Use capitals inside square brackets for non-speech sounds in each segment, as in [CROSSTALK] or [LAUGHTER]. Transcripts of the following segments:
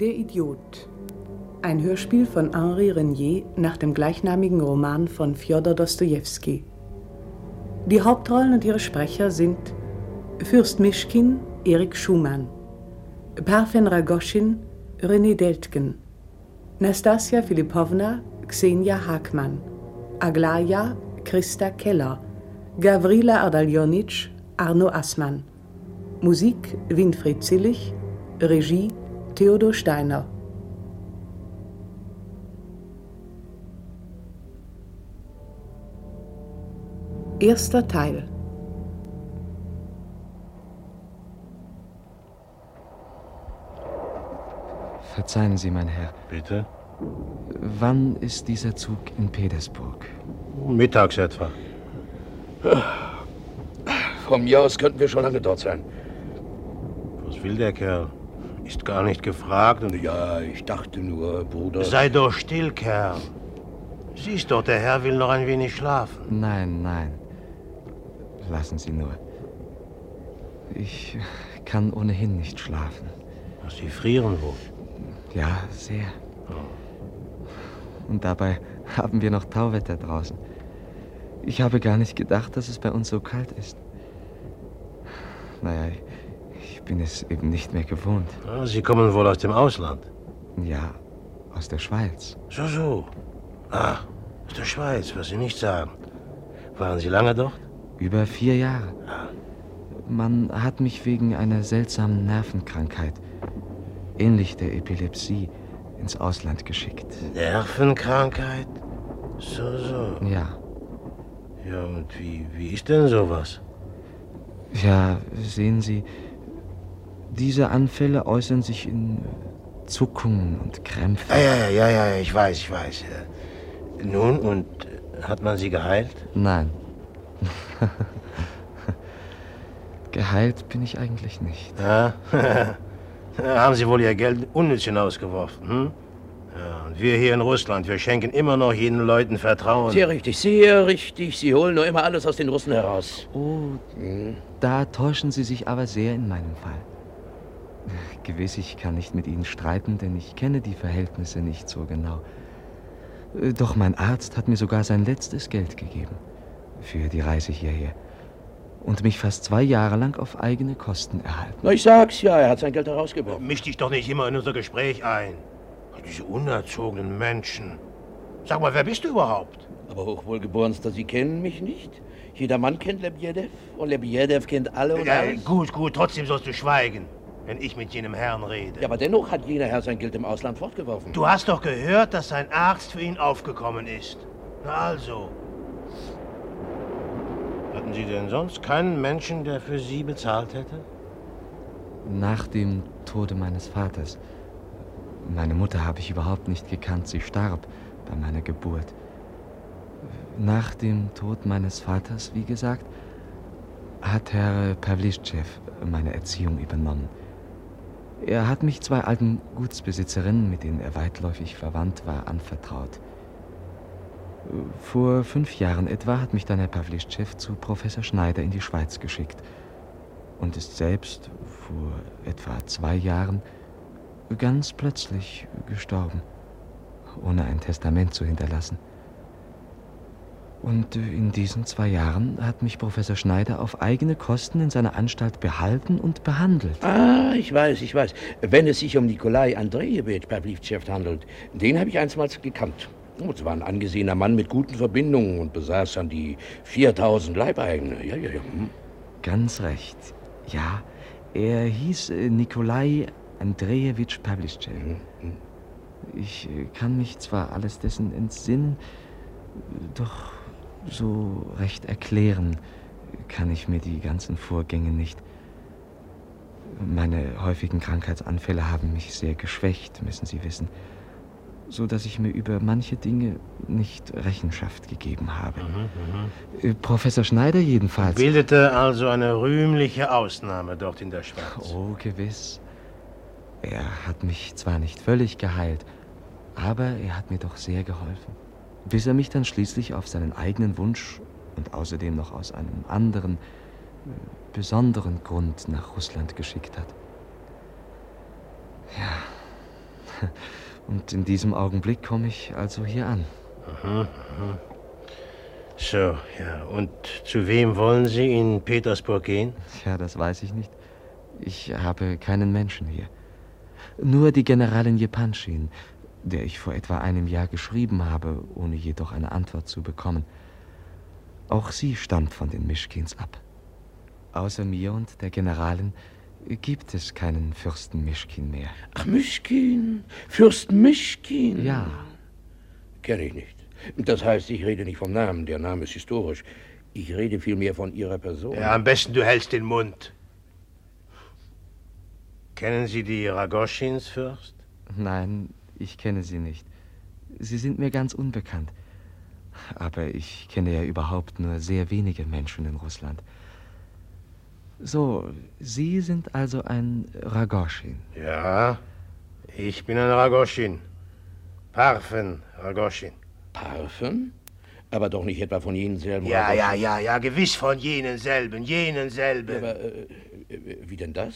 Der Idiot. Ein Hörspiel von Henri Renier nach dem gleichnamigen Roman von Fjodor Dostojewski. Die Hauptrollen und ihre Sprecher sind Fürst Mischkin, Erik Schumann, Parfen Ragoschin, René Deltgen, Nastasia Filipovna, Xenia Hagmann, Aglaya, Christa Keller, Gavrila Ardaljonitsch, Arno Assmann. Musik Winfried Zillig, Regie Theodor Steiner. Erster Teil Verzeihen Sie, mein Herr. Bitte? Wann ist dieser Zug in Petersburg? Mittags etwa. Von mir aus könnten wir schon lange dort sein. Was will der Kerl? Ist gar nicht gefragt und Ja, ich dachte nur, Bruder. Sei doch still, Kerl. Siehst doch, der Herr will noch ein wenig schlafen. Nein, nein. Lassen Sie nur. Ich kann ohnehin nicht schlafen. Sie frieren wohl. Ja, sehr. Und dabei haben wir noch Tauwetter draußen. Ich habe gar nicht gedacht, dass es bei uns so kalt ist. Naja, ich bin es eben nicht mehr gewohnt. Ah, Sie kommen wohl aus dem Ausland. Ja, aus der Schweiz. So, so. Ah, aus der Schweiz, was Sie nicht sagen. Waren Sie lange dort? Über vier Jahre. Man hat mich wegen einer seltsamen Nervenkrankheit, ähnlich der Epilepsie, ins Ausland geschickt. Nervenkrankheit? So, so. Ja, Ja, und wie, wie ist denn sowas? ja, sehen Sie, diese Anfälle äußern sich in Zuckungen und Krämpfen. Ah, ja, ja, ja, ja, ich weiß, ich weiß. Nun, und hat man Sie geheilt? Nein. [LAUGHS] Geheilt bin ich eigentlich nicht. Ja. [LAUGHS] Da haben Sie wohl Ihr Geld unnütz hinausgeworfen, hm? Ja, und wir hier in Russland, wir schenken immer noch jenen Leuten Vertrauen. Sehr richtig, sehr richtig. Sie holen nur immer alles aus den Russen heraus. Oh, da täuschen Sie sich aber sehr in meinem Fall. Gewiss, ich kann nicht mit Ihnen streiten, denn ich kenne die Verhältnisse nicht so genau. Äh, Doch mein Arzt hat mir sogar sein letztes Geld gegeben für die Reise hierher und mich fast zwei Jahre lang auf eigene Kosten erhalten. Na, ich sag's ja, er hat sein Geld herausgeworfen. Misch dich doch nicht immer in unser Gespräch ein. Diese unerzogenen Menschen. Sag mal, wer bist du überhaupt? Aber hochwohlgeborenster, Sie kennen mich nicht. Jeder Mann kennt Lebiedew und Lebiedew kennt alle und Ja, alles. gut, gut, trotzdem sollst du schweigen, wenn ich mit jenem Herrn rede. Ja, aber dennoch hat jener Herr sein Geld im Ausland fortgeworfen. Du hast doch gehört, dass sein Arzt für ihn aufgekommen ist. Na also. Hatten Sie denn sonst keinen Menschen, der für Sie bezahlt hätte? Nach dem Tode meines Vaters. Meine Mutter habe ich überhaupt nicht gekannt. Sie starb bei meiner Geburt. Nach dem Tod meines Vaters, wie gesagt, hat Herr Pawlischew meine Erziehung übernommen. Er hat mich zwei alten Gutsbesitzerinnen, mit denen er weitläufig verwandt war, anvertraut. Vor fünf Jahren etwa hat mich dann Herr Pawlischew zu Professor Schneider in die Schweiz geschickt und ist selbst vor etwa zwei Jahren ganz plötzlich gestorben, ohne ein Testament zu hinterlassen. Und äh, in diesen zwei Jahren hat mich Professor Schneider auf eigene Kosten in seiner Anstalt behalten und behandelt. Ah, ich weiß, ich weiß. Wenn es sich um Nikolai Andrejewitsch Pawlischew handelt, den habe ich einstmals gekannt. Oh, Es war ein angesehener Mann mit guten Verbindungen und besaß dann die 4000 Leibeigene. Ja, ja, ja. hm. Ganz recht. Ja, er hieß äh, Nikolai Andrejewitsch Pawlischew. Ich äh, kann mich zwar alles dessen entsinnen, doch so recht erklären kann ich mir die ganzen Vorgänge nicht. Meine häufigen Krankheitsanfälle haben mich sehr geschwächt, müssen Sie wissen, so dass ich mir über manche Dinge nicht Rechenschaft gegeben habe. Äh, Professor Schneider jedenfalls. Bildete also eine rühmliche Ausnahme dort in der Schweiz. Oh, gewiss. Er hat mich zwar nicht völlig geheilt, aber er hat mir doch sehr geholfen. Bis er mich dann schließlich auf seinen eigenen Wunsch und außerdem noch aus einem anderen, äh, besonderen Grund nach Russland geschickt hat. Ja, [LAUGHS] Und in diesem Augenblick komme ich also hier an. Mhm, mhm. So, ja. Und zu wem wollen Sie in Petersburg gehen? Ja, das weiß ich nicht. Ich habe keinen Menschen hier. Nur die Generalin Jepanschin, der ich vor etwa einem Jahr geschrieben habe, ohne jedoch eine Antwort zu bekommen. Auch sie stammt von den Mischkins ab. Außer mir und der Generalin gibt es keinen Fürsten Mischkin mehr. Ach, Mischkin? Fürst Mischkin? Ja. Kenne ich nicht. Das heißt, ich rede nicht vom Namen, der Name ist historisch. Ich rede vielmehr von Ihrer Person. Ja, am besten du hältst den Mund. Kennen Sie die Ragoschins, Fürst? Nein, ich kenne sie nicht. Sie sind mir ganz unbekannt. Aber ich kenne ja überhaupt nur sehr wenige Menschen in Russland. So, Sie sind also ein Ragoschin. Ja, ich bin ein Ragoschin. Parfen Ragoschin. Parfen? Aber doch nicht etwa von jenen selben. Ja, Ragoschin. ja, ja, ja, gewiss von jenen selben, jenen selben. Aber äh, äh wie denn das?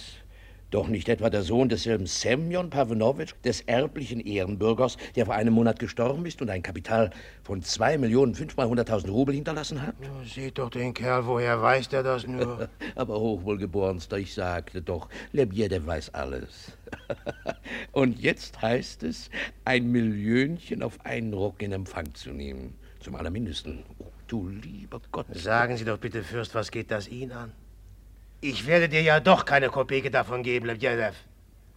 Doch nicht etwa der Sohn desselben Semyon Pavlovich, des erblichen Ehrenbürgers, der vor einem Monat gestorben ist und ein Kapital von zwei Millionen fünfmalhunderttausend Rubel hinterlassen hat? Ja, seht doch den Kerl, woher weiß der das nur? [LAUGHS] Aber hochwohlgeborenster, ich sagte doch, Lebjedew weiß alles. [LAUGHS] und jetzt heißt es, ein Millionchen auf einen Ruck in Empfang zu nehmen. Zum allermindesten. Oh, du lieber Gott. Sagen Sie doch bitte, Fürst, was geht das ihn an? Ich werde dir ja doch keine Kopeke davon geben, Lebjedew.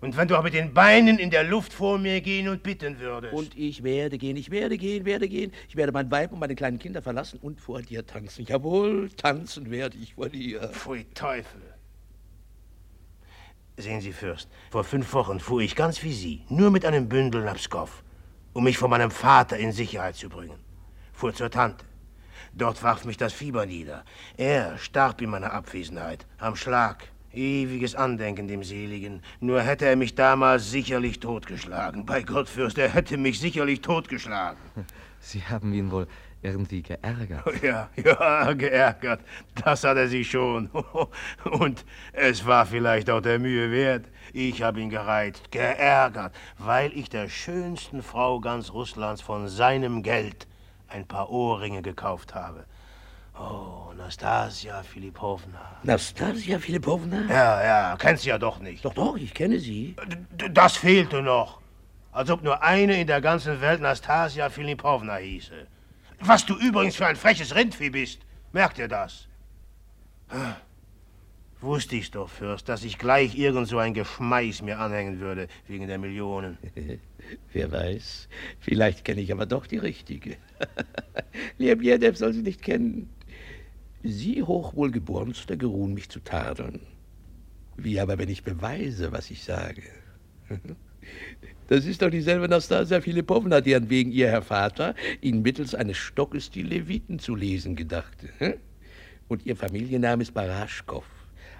Und wenn du auch mit den Beinen in der Luft vor mir gehen und bitten würdest. Und ich werde gehen, ich werde gehen, werde gehen. Ich werde mein Weib und meine kleinen Kinder verlassen und vor dir tanzen. Jawohl, tanzen werde ich vor dir. Pfui Teufel. Sehen Sie, Fürst, vor fünf Wochen fuhr ich ganz wie Sie, nur mit einem Bündel nach Pskov, um mich von meinem Vater in Sicherheit zu bringen. Fuhr zur Tante. Dort warf mich das Fieber nieder. Er starb in meiner Abwesenheit, am Schlag. Ewiges Andenken dem Seligen. Nur hätte er mich damals sicherlich totgeschlagen. Bei Gott, Fürst, er hätte mich sicherlich totgeschlagen. [LAUGHS] Sie haben ihn wohl irgendwie geärgert. Ja, ja, geärgert. Das hat er sich schon. [LAUGHS] Und es war vielleicht auch der Mühe wert. Ich habe ihn gereizt, geärgert, weil ich der schönsten Frau ganz Russlands von seinem Geld ein paar Ohrringe gekauft habe. Oh, Nastasia Philippovna. Nastasia Philippovna? Ja, ja, kennst sie ja doch nicht. Doch, doch, ich kenne sie. D das fehlte noch. Als ob nur eine in der ganzen Welt Nastasia Philippovna hieße. Was du übrigens für ein freches Rindvieh bist. Merkt ihr das? Wusste ich's doch, Fürst, dass ich gleich irgend so ein Geschmeiß mir anhängen würde, wegen der Millionen. [LAUGHS] Wer weiß, vielleicht kenne ich aber doch die richtige. [LAUGHS] Lebjedew soll sie nicht kennen. Sie, hochwohlgeborenster, geruhen mich zu tadeln. Wie aber, wenn ich beweise, was ich sage? [LAUGHS] Das ist doch dieselbe Nastasia Philippowna, deren wegen ihr Herr Vater Ihnen mittels eines Stockes die Leviten zu lesen gedachte. Und ihr Familienname ist Baraschkow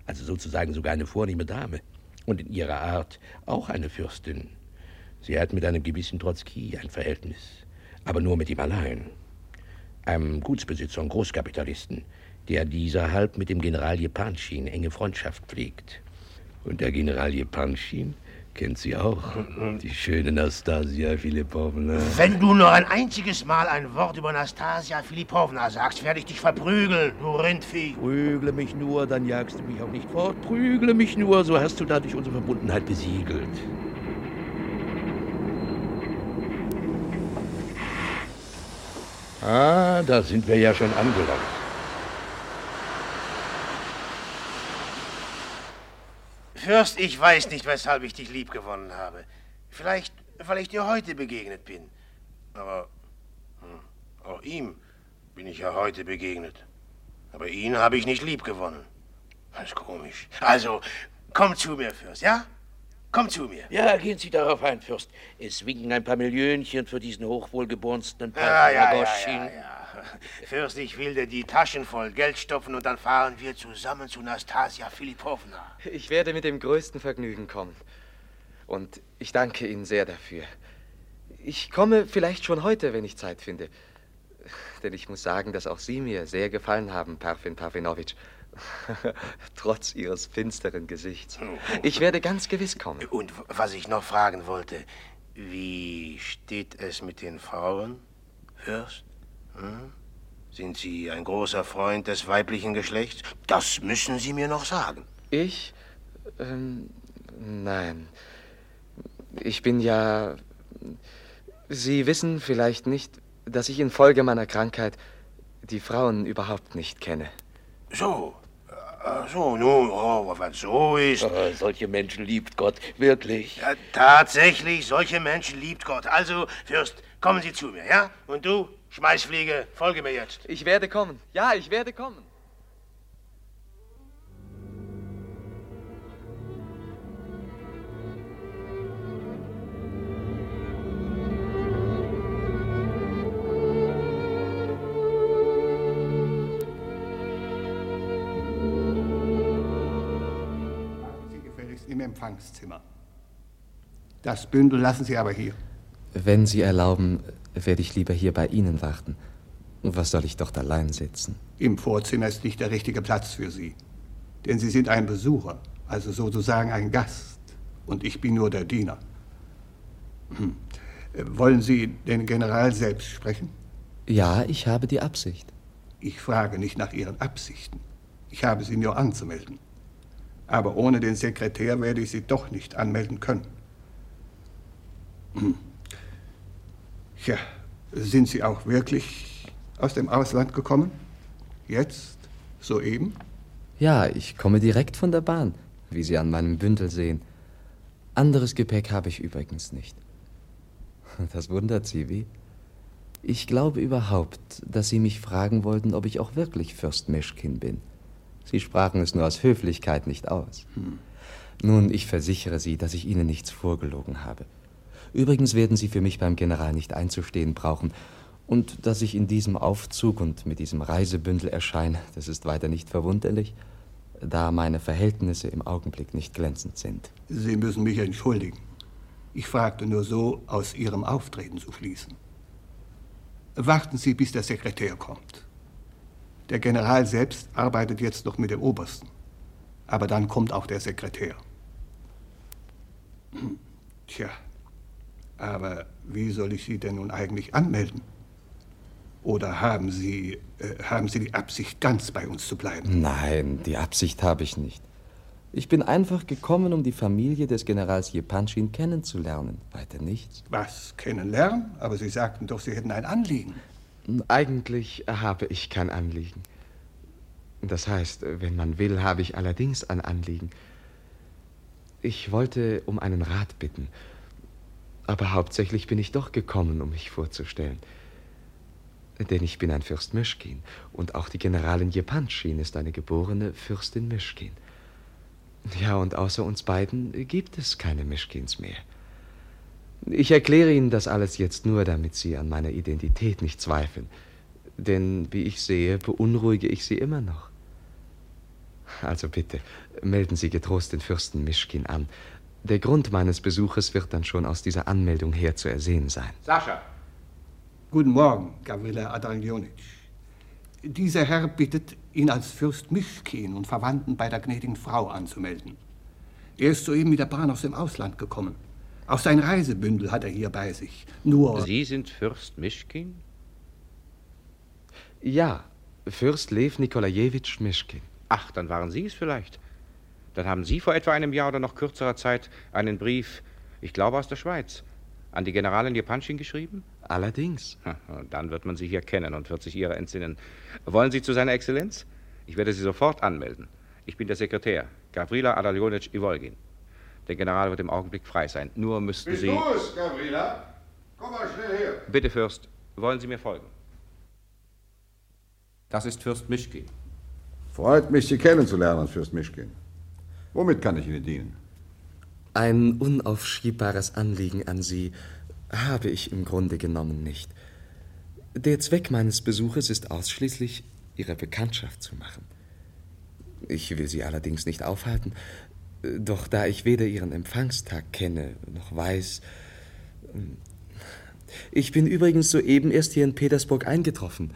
also sozusagen sogar eine vornehme Dame und in ihrer Art auch eine Fürstin. Sie hat mit einem gewissen Trotzki ein Verhältnis, aber nur mit ihm allein. Einem Gutsbesitzer und Großkapitalisten, der dieser halb mit dem General Jepanschin enge Freundschaft pflegt. Und der General Jepanschin kennt sie auch, die schöne Nastasia Philippovna. Wenn du nur ein einziges Mal ein Wort über Nastasia Philippovna sagst, werde ich dich verprügeln, du Rindvieh. Prügle mich nur, dann jagst du mich auch nicht fort. Prügle mich nur, so hast du dadurch unsere Verbundenheit besiegelt. Ah, da sind wir ja schon angelangt. Fürst, ich weiß nicht, weshalb ich dich liebgewonnen habe. Vielleicht, weil ich dir heute begegnet bin. Aber hm, auch ihm bin ich ja heute begegnet. Aber ihn habe ich nicht liebgewonnen. Das ist komisch. Also, komm zu mir, Fürst, ja? Komm zu mir. Ja, gehen Sie darauf ein, Fürst. Es winken ein paar Millionchen für diesen hochwohlgeborensten ja, ja, ja, ja, ja. [LAUGHS] Fürst, ich will dir die Taschen voll Geld stopfen und dann fahren wir zusammen zu Nastasia Philippovna. Ich werde mit dem größten Vergnügen kommen. Und ich danke Ihnen sehr dafür. Ich komme vielleicht schon heute, wenn ich Zeit finde. [LAUGHS] Denn ich muss sagen, dass auch Sie mir sehr gefallen haben, Parfin Parfinowitsch. [LAUGHS] Trotz Ihres finsteren Gesichts. Ich werde ganz gewiss kommen. Und was ich noch fragen wollte, Wie steht es mit den Frauen, Fürst? Hm? Sind Sie ein großer Freund des weiblichen Geschlechts? Das müssen Sie mir noch sagen. Ich? Ähm, nein. Ich bin ja. Sie wissen vielleicht nicht, dass ich infolge meiner Krankheit die Frauen überhaupt nicht kenne. So. Ach so, nun, oh, wenn so ist. Oh, solche Menschen liebt Gott, wirklich. Ja, tatsächlich, solche Menschen liebt Gott. Also, Fürst, kommen Sie zu mir, ja? Und du, Schmeißfliege, folge mir jetzt. Ich werde kommen. Ja, ich werde kommen. im Empfangszimmer. Das Bündel lassen Sie aber hier. Wenn Sie erlauben, werde ich lieber hier bei Ihnen warten. Was soll ich dort allein sitzen? Im Vorzimmer ist nicht der richtige Platz für Sie. Denn Sie sind ein Besucher, also sozusagen ein Gast. Und ich bin nur der Diener. Hm. Wollen Sie den General selbst sprechen? Ja, ich habe die Absicht. Ich frage nicht nach Ihren Absichten. Ich habe sie nur anzumelden. Aber ohne den Sekretär werde ich Sie doch nicht anmelden können. Hm. Ja, sind Sie auch wirklich aus dem Ausland gekommen? Jetzt? Soeben? Ja, ich komme direkt von der Bahn, wie Sie an meinem Bündel sehen. Anderes Gepäck habe ich übrigens nicht. Das wundert Sie, wie? Ich glaube überhaupt, dass Sie mich fragen wollten, ob ich auch wirklich Fürst Mischkin bin. Sie sprachen es nur aus Höflichkeit nicht aus. Hm. Nun, ich versichere Sie, dass ich Ihnen nichts vorgelogen habe. Übrigens werden Sie für mich beim General nicht einzustehen brauchen. Und dass ich in diesem Aufzug und mit diesem Reisebündel erscheine, das ist weiter nicht verwunderlich, da meine Verhältnisse im Augenblick nicht glänzend sind. Sie müssen mich entschuldigen. Ich fragte nur so, aus Ihrem Auftreten zu schließen. Warten Sie, bis der Sekretär kommt. Der General selbst arbeitet jetzt noch mit dem Obersten. Aber dann kommt auch der Sekretär. Tja, aber wie soll ich Sie denn nun eigentlich anmelden? Oder haben Sie, äh, haben Sie die Absicht, ganz bei uns zu bleiben? Nein, die Absicht habe ich nicht. Ich bin einfach gekommen, um die Familie des Generals Jepanschin kennenzulernen. Weiter nichts. Was, kennenlernen? Aber Sie sagten doch, Sie hätten ein Anliegen. Eigentlich habe ich kein Anliegen. Das heißt, wenn man will, habe ich allerdings ein Anliegen. Ich wollte um einen Rat bitten. Aber hauptsächlich bin ich doch gekommen, um mich vorzustellen. Denn ich bin ein Fürst Mischkin und auch die Generalin Jepanschin ist eine geborene Fürstin Mischkin. Ja, und außer uns beiden gibt es keine Mischkins mehr. Ich erkläre Ihnen das alles jetzt nur, damit Sie an meiner Identität nicht zweifeln. Denn, wie ich sehe, beunruhige ich Sie immer noch. Also bitte, melden Sie getrost den Fürsten Mischkin an. Der Grund meines Besuches wird dann schon aus dieser Anmeldung her zu ersehen sein. Sascha. Guten Morgen, Gavrila Adaljonitsch. Dieser Herr bittet, ihn als Fürst Mischkin und Verwandten bei der gnädigen Frau anzumelden. Er ist soeben mit der Bahn aus dem Ausland gekommen. Auch sein Reisebündel hat er hier bei sich. Nur. Sie sind Fürst Mischkin? Ja, Fürst Lev Nikolajewitsch Mischkin. Ach, dann waren Sie es vielleicht. Dann haben Sie vor etwa einem Jahr oder noch kürzerer Zeit einen Brief, ich glaube aus der Schweiz, an die Generalin Jepanschin geschrieben? Allerdings. Dann wird man Sie hier kennen und wird sich Ihrer entsinnen. Wollen Sie zu seiner Exzellenz? Ich werde Sie sofort anmelden. Ich bin der Sekretär, Gavrila Adaljonitsch Ivolgin. Der General wird im Augenblick frei sein. Nur müssten Bist Sie... du es, Gavrila? Komm mal schnell her. Bitte, Fürst, wollen Sie mir folgen? Das ist Fürst Mischkin. Freut mich, Sie kennenzulernen, Fürst Mischkin. Womit kann ich Ihnen dienen? Ein unaufschiebbares Anliegen an Sie habe ich im Grunde genommen nicht. Der Zweck meines Besuches ist ausschließlich, Ihre Bekanntschaft zu machen. Ich will Sie allerdings nicht aufhalten, doch da ich weder Ihren Empfangstag kenne, noch weiß. Ich bin übrigens soeben erst hier in Petersburg eingetroffen.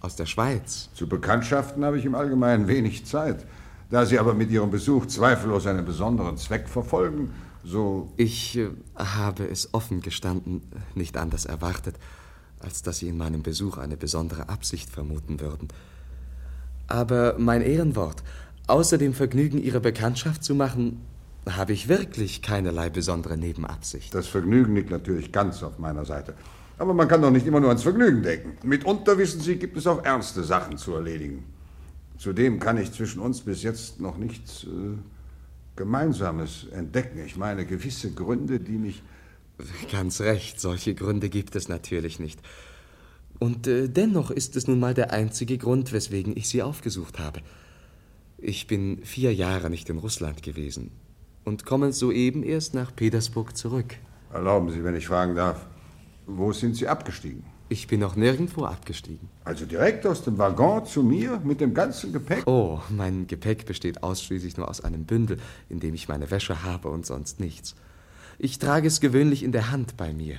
Aus der Schweiz. Zu Bekanntschaften habe ich im Allgemeinen wenig Zeit. Da Sie aber mit Ihrem Besuch zweifellos einen besonderen Zweck verfolgen, so... Ich äh, habe es offen gestanden nicht anders erwartet, als dass Sie in meinem Besuch eine besondere Absicht vermuten würden. Aber mein Ehrenwort, außer dem Vergnügen, Ihre Bekanntschaft zu machen, habe ich wirklich keinerlei besondere Nebenabsicht. Das Vergnügen liegt natürlich ganz auf meiner Seite. Aber man kann doch nicht immer nur ans Vergnügen denken. Mitunter, wissen Sie, gibt es auch ernste Sachen zu erledigen. Zudem kann ich zwischen uns bis jetzt noch nichts äh, Gemeinsames entdecken. Ich meine, gewisse Gründe, die mich. Ganz recht, solche Gründe gibt es natürlich nicht. Und äh, dennoch ist es nun mal der einzige Grund, weswegen ich Sie aufgesucht habe. Ich bin vier Jahre nicht in Russland gewesen und komme soeben erst nach Petersburg zurück. Erlauben Sie, wenn ich fragen darf, wo sind Sie abgestiegen? Ich bin noch nirgendwo abgestiegen. Also direkt aus dem Waggon zu mir mit dem ganzen Gepäck? Oh, mein Gepäck besteht ausschließlich nur aus einem Bündel, in dem ich meine Wäsche habe und sonst nichts. Ich trage es gewöhnlich in der Hand bei mir.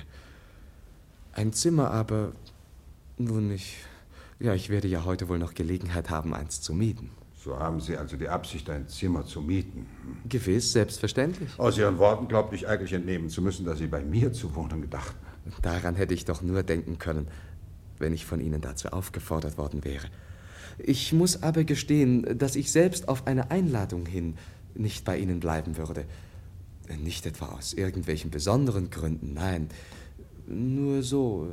Ein Zimmer aber, nun, ich, ja, ich werde ja heute wohl noch Gelegenheit haben, eins zu mieten. So haben Sie also die Absicht, ein Zimmer zu mieten? Gewiss, selbstverständlich. Aus Ihren Worten glaubte ich eigentlich entnehmen zu müssen, dass Sie bei mir zu wohnen gedachten. Daran hätte ich doch nur denken können, wenn ich von Ihnen dazu aufgefordert worden wäre. Ich muss aber gestehen, dass ich selbst auf eine Einladung hin nicht bei Ihnen bleiben würde. Nicht etwa aus irgendwelchen besonderen Gründen, nein. Nur so.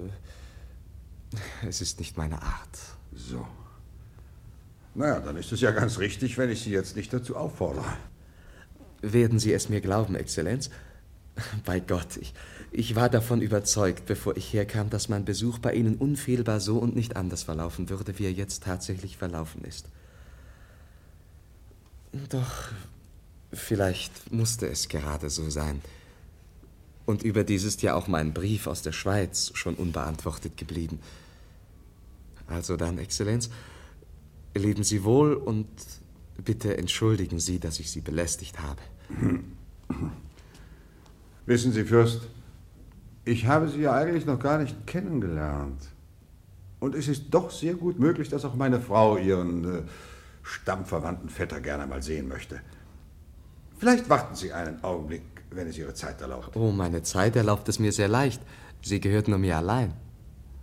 Es ist nicht meine Art. So. Naja, dann ist es ja ganz richtig, wenn ich Sie jetzt nicht dazu auffordere. Werden Sie es mir glauben, Exzellenz? Bei Gott, ich, ich war davon überzeugt, bevor ich herkam, dass mein Besuch bei Ihnen unfehlbar so und nicht anders verlaufen würde, wie er jetzt tatsächlich verlaufen ist. Doch vielleicht musste es gerade so sein. Und überdies ist ja auch mein Brief aus der Schweiz schon unbeantwortet geblieben. Also dann, Exzellenz, Leben Sie wohl und bitte entschuldigen Sie, dass ich Sie belästigt habe. Wissen Sie, Fürst, ich habe Sie ja eigentlich noch gar nicht kennengelernt. Und es ist doch sehr gut möglich, dass auch meine Frau Ihren äh, stammverwandten Vetter gerne mal sehen möchte. Vielleicht warten Sie einen Augenblick, wenn es Ihre Zeit erlaubt. Oh, meine Zeit erlaubt es mir sehr leicht. Sie gehört nur mir allein.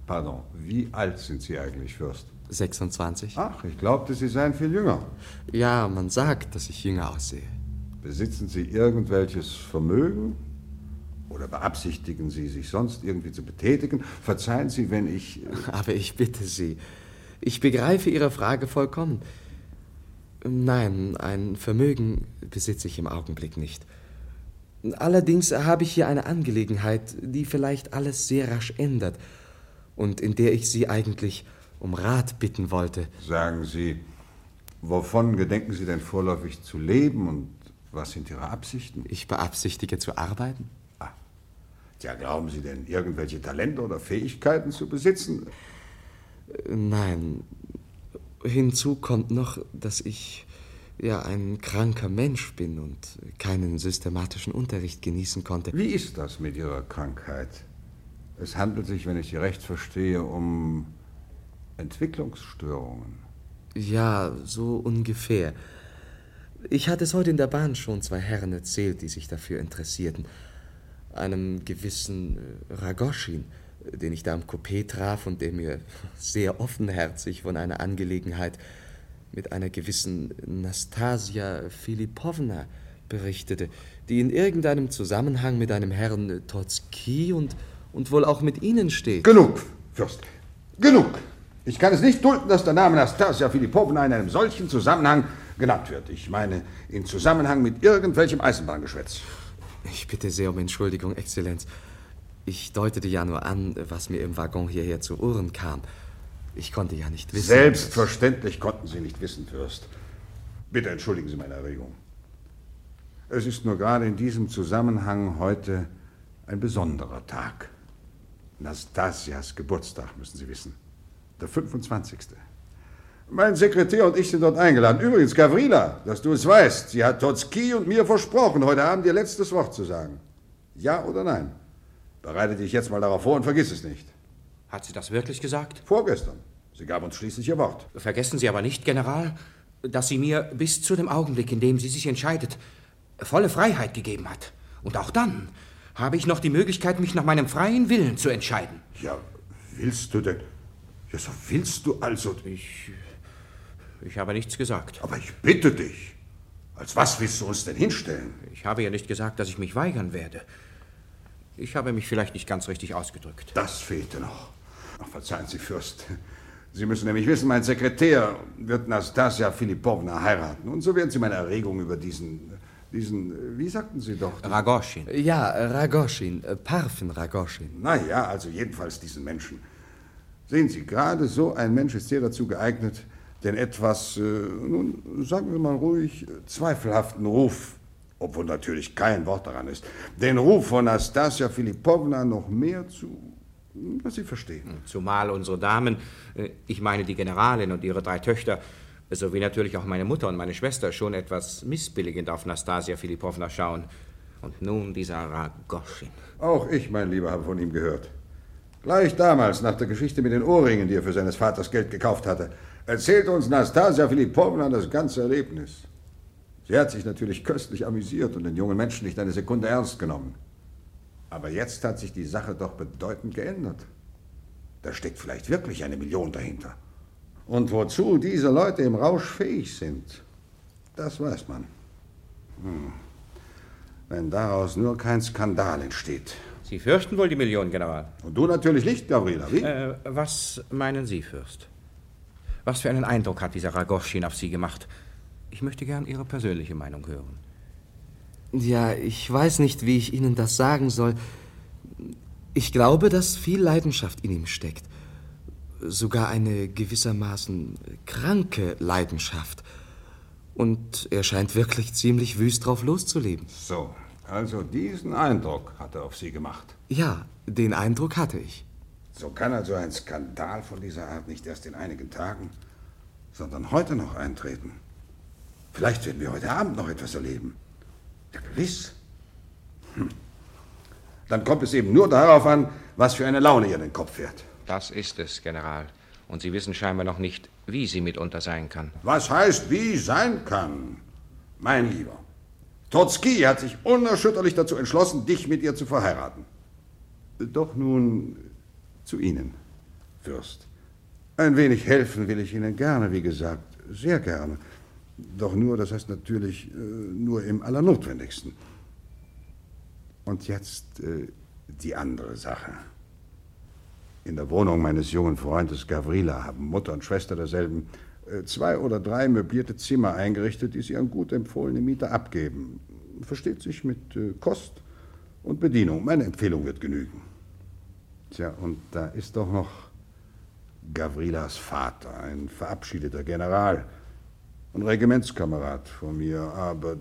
Pardon, wie alt sind Sie eigentlich, Fürst? 26. Ach, ich glaubte, Sie seien viel jünger. Ja, man sagt, dass ich jünger aussehe. Besitzen Sie irgendwelches Vermögen? Oder beabsichtigen Sie, sich sonst irgendwie zu betätigen? Verzeihen Sie, wenn ich. Äh, [LAUGHS] Aber ich bitte Sie. Ich begreife Ihre Frage vollkommen. Nein, ein Vermögen besitze ich im Augenblick nicht. Allerdings habe ich hier eine Angelegenheit, die vielleicht alles sehr rasch ändert und in der ich Sie eigentlich um Rat bitten wollte. Sagen Sie, wovon gedenken Sie denn vorläufig zu leben und was sind Ihre Absichten? Ich beabsichtige zu arbeiten. Ah. Ja, glauben Sie denn, irgendwelche Talente oder Fähigkeiten zu besitzen? Nein. Hinzu kommt noch, dass ich ja ein kranker Mensch bin und keinen systematischen Unterricht genießen konnte. Wie ist das mit Ihrer Krankheit? Es handelt sich, wenn ich Sie recht verstehe, um Entwicklungsstörungen. Ja, so ungefähr. Ich hatte es heute in der Bahn schon zwei Herren erzählt, die sich dafür interessierten. Einem gewissen äh, Ragoschin, den ich da am Coupé traf und der mir [LAUGHS] sehr offenherzig von einer Angelegenheit mit einer gewissen Nastasia Filipowna berichtete, die in irgendeinem Zusammenhang mit einem Herrn Totzki und, und wohl auch mit Ihnen steht. Genug, Fürst, genug! Ich kann es nicht dulden, dass der Name Nastasia Filipowna in einem solchen Zusammenhang genannt wird. Ich meine, in Zusammenhang mit irgendwelchem Eisenbahngeschwätz. Ich bitte sehr um Entschuldigung, Exzellenz. Ich deutete ja nur an, was mir im Waggon hierher zu Ohren kam. Ich konnte ja nicht wissen. Selbstverständlich konnten Sie nicht wissen, Fürst. Bitte entschuldigen Sie meine Erregung. Es ist nur gerade in diesem Zusammenhang heute ein besonderer Tag. Nastasias Geburtstag, müssen Sie wissen. Der 25. Mein Sekretär und ich sind dort eingeladen. Übrigens, Gavrila, dass du es weißt, sie hat Totski und mir versprochen, heute Abend ihr letztes Wort zu sagen. Ja oder nein? Bereite dich jetzt mal darauf vor und vergiss es nicht. Hat sie das wirklich gesagt? Vorgestern. Sie gab uns schließlich ihr Wort. Vergessen Sie aber nicht, General, dass sie mir bis zu dem Augenblick, in dem sie sich entscheidet, volle Freiheit gegeben hat Und auch dann habe ich noch die Möglichkeit, mich nach meinem freien Willen zu entscheiden. Ja, willst du denn? Ja, so willst du also. Ich. Ich habe nichts gesagt. Aber ich bitte dich. Als was willst du uns denn hinstellen? Ich habe ja nicht gesagt, dass ich mich weigern werde. Ich habe mich vielleicht nicht ganz richtig ausgedrückt. Das fehlte noch. Ach, verzeihen Sie, Fürst. Sie müssen nämlich wissen, mein Sekretär wird Nastasia Filipovna heiraten. Und so werden Sie meine Erregung über diesen, diesen, wie sagten Sie doch? Ragoschin. Ja, Ragoschin, äh, Parfen Ragoschin. Na ja, also jedenfalls diesen Menschen. Sehen Sie, gerade so ein Mensch ist sehr dazu geeignet, den etwas, äh, nun sagen wir mal ruhig, zweifelhaften Ruf, obwohl natürlich kein Wort daran ist, den Ruf von Nastasia Filipovna noch mehr zu, dass Sie verstehen. Zumal unsere Damen, äh, ich meine die Generalin und ihre drei Töchter, sowie natürlich auch meine Mutter und meine Schwester schon etwas missbilligend auf Nastasia Filipovna schauen. Und nun dieser Ragoschin. Auch ich, mein Lieber, habe von ihm gehört. Gleich damals, nach der Geschichte mit den Ohrringen, die er für seines Vaters Geld gekauft hatte, erzählte uns Nastasia Filipovna das ganze Erlebnis. Sie hat sich natürlich köstlich amüsiert und den jungen Menschen nicht eine Sekunde ernst genommen. Aber jetzt hat sich die Sache doch bedeutend geändert. Da steckt vielleicht wirklich eine Million dahinter. Und wozu diese Leute im Rausch fähig sind, das weiß man. Hm. Wenn daraus nur kein Skandal entsteht. Sie fürchten wohl die Million, General? Und du natürlich nicht, Gavrila, wie? Äh, was meinen Sie, Fürst? Was für einen Eindruck hat dieser Ragoschin auf Sie gemacht? Ich möchte gern Ihre persönliche Meinung hören. Ja, ich weiß nicht, wie ich Ihnen das sagen soll. Ich glaube, dass viel Leidenschaft in ihm steckt. Sogar eine gewissermaßen kranke Leidenschaft. Und er scheint wirklich ziemlich wüst drauf loszuleben. So, also diesen Eindruck hat er auf Sie gemacht. Ja, den Eindruck hatte ich. So kann also ein Skandal von dieser Art nicht erst in einigen Tagen, sondern heute noch eintreten. Vielleicht werden wir heute Abend noch etwas erleben. Ja, gewiss. Hm. Dann kommt es eben nur darauf an, was für eine Laune ihr in den Kopf fährt. Das ist es, General. Und Sie wissen scheinbar noch nicht, wie sie mitunter sein kann. Was heißt, wie sein kann? Mein Lieber, Trotzki hat sich unerschütterlich dazu entschlossen, dich mit ihr zu verheiraten. Doch nun zu Ihnen, Fürst. Ein wenig helfen will ich Ihnen gerne, wie gesagt, sehr gerne. Doch nur, das heißt natürlich äh, nur im Allernotwendigsten. Und jetzt äh, die andere Sache. In der Wohnung meines jungen Freundes Gavrila haben Mutter und Schwester derselben äh, zwei oder drei möblierte Zimmer eingerichtet, die sie an gut empfohlene Mieter abgeben. Versteht sich mit Kost und Bedienung. Meine Empfehlung wird genügen. Tja, und da ist doch noch Gavrilas Vater, ein verabschiedeter General, ein Regimentskamerad von mir, aber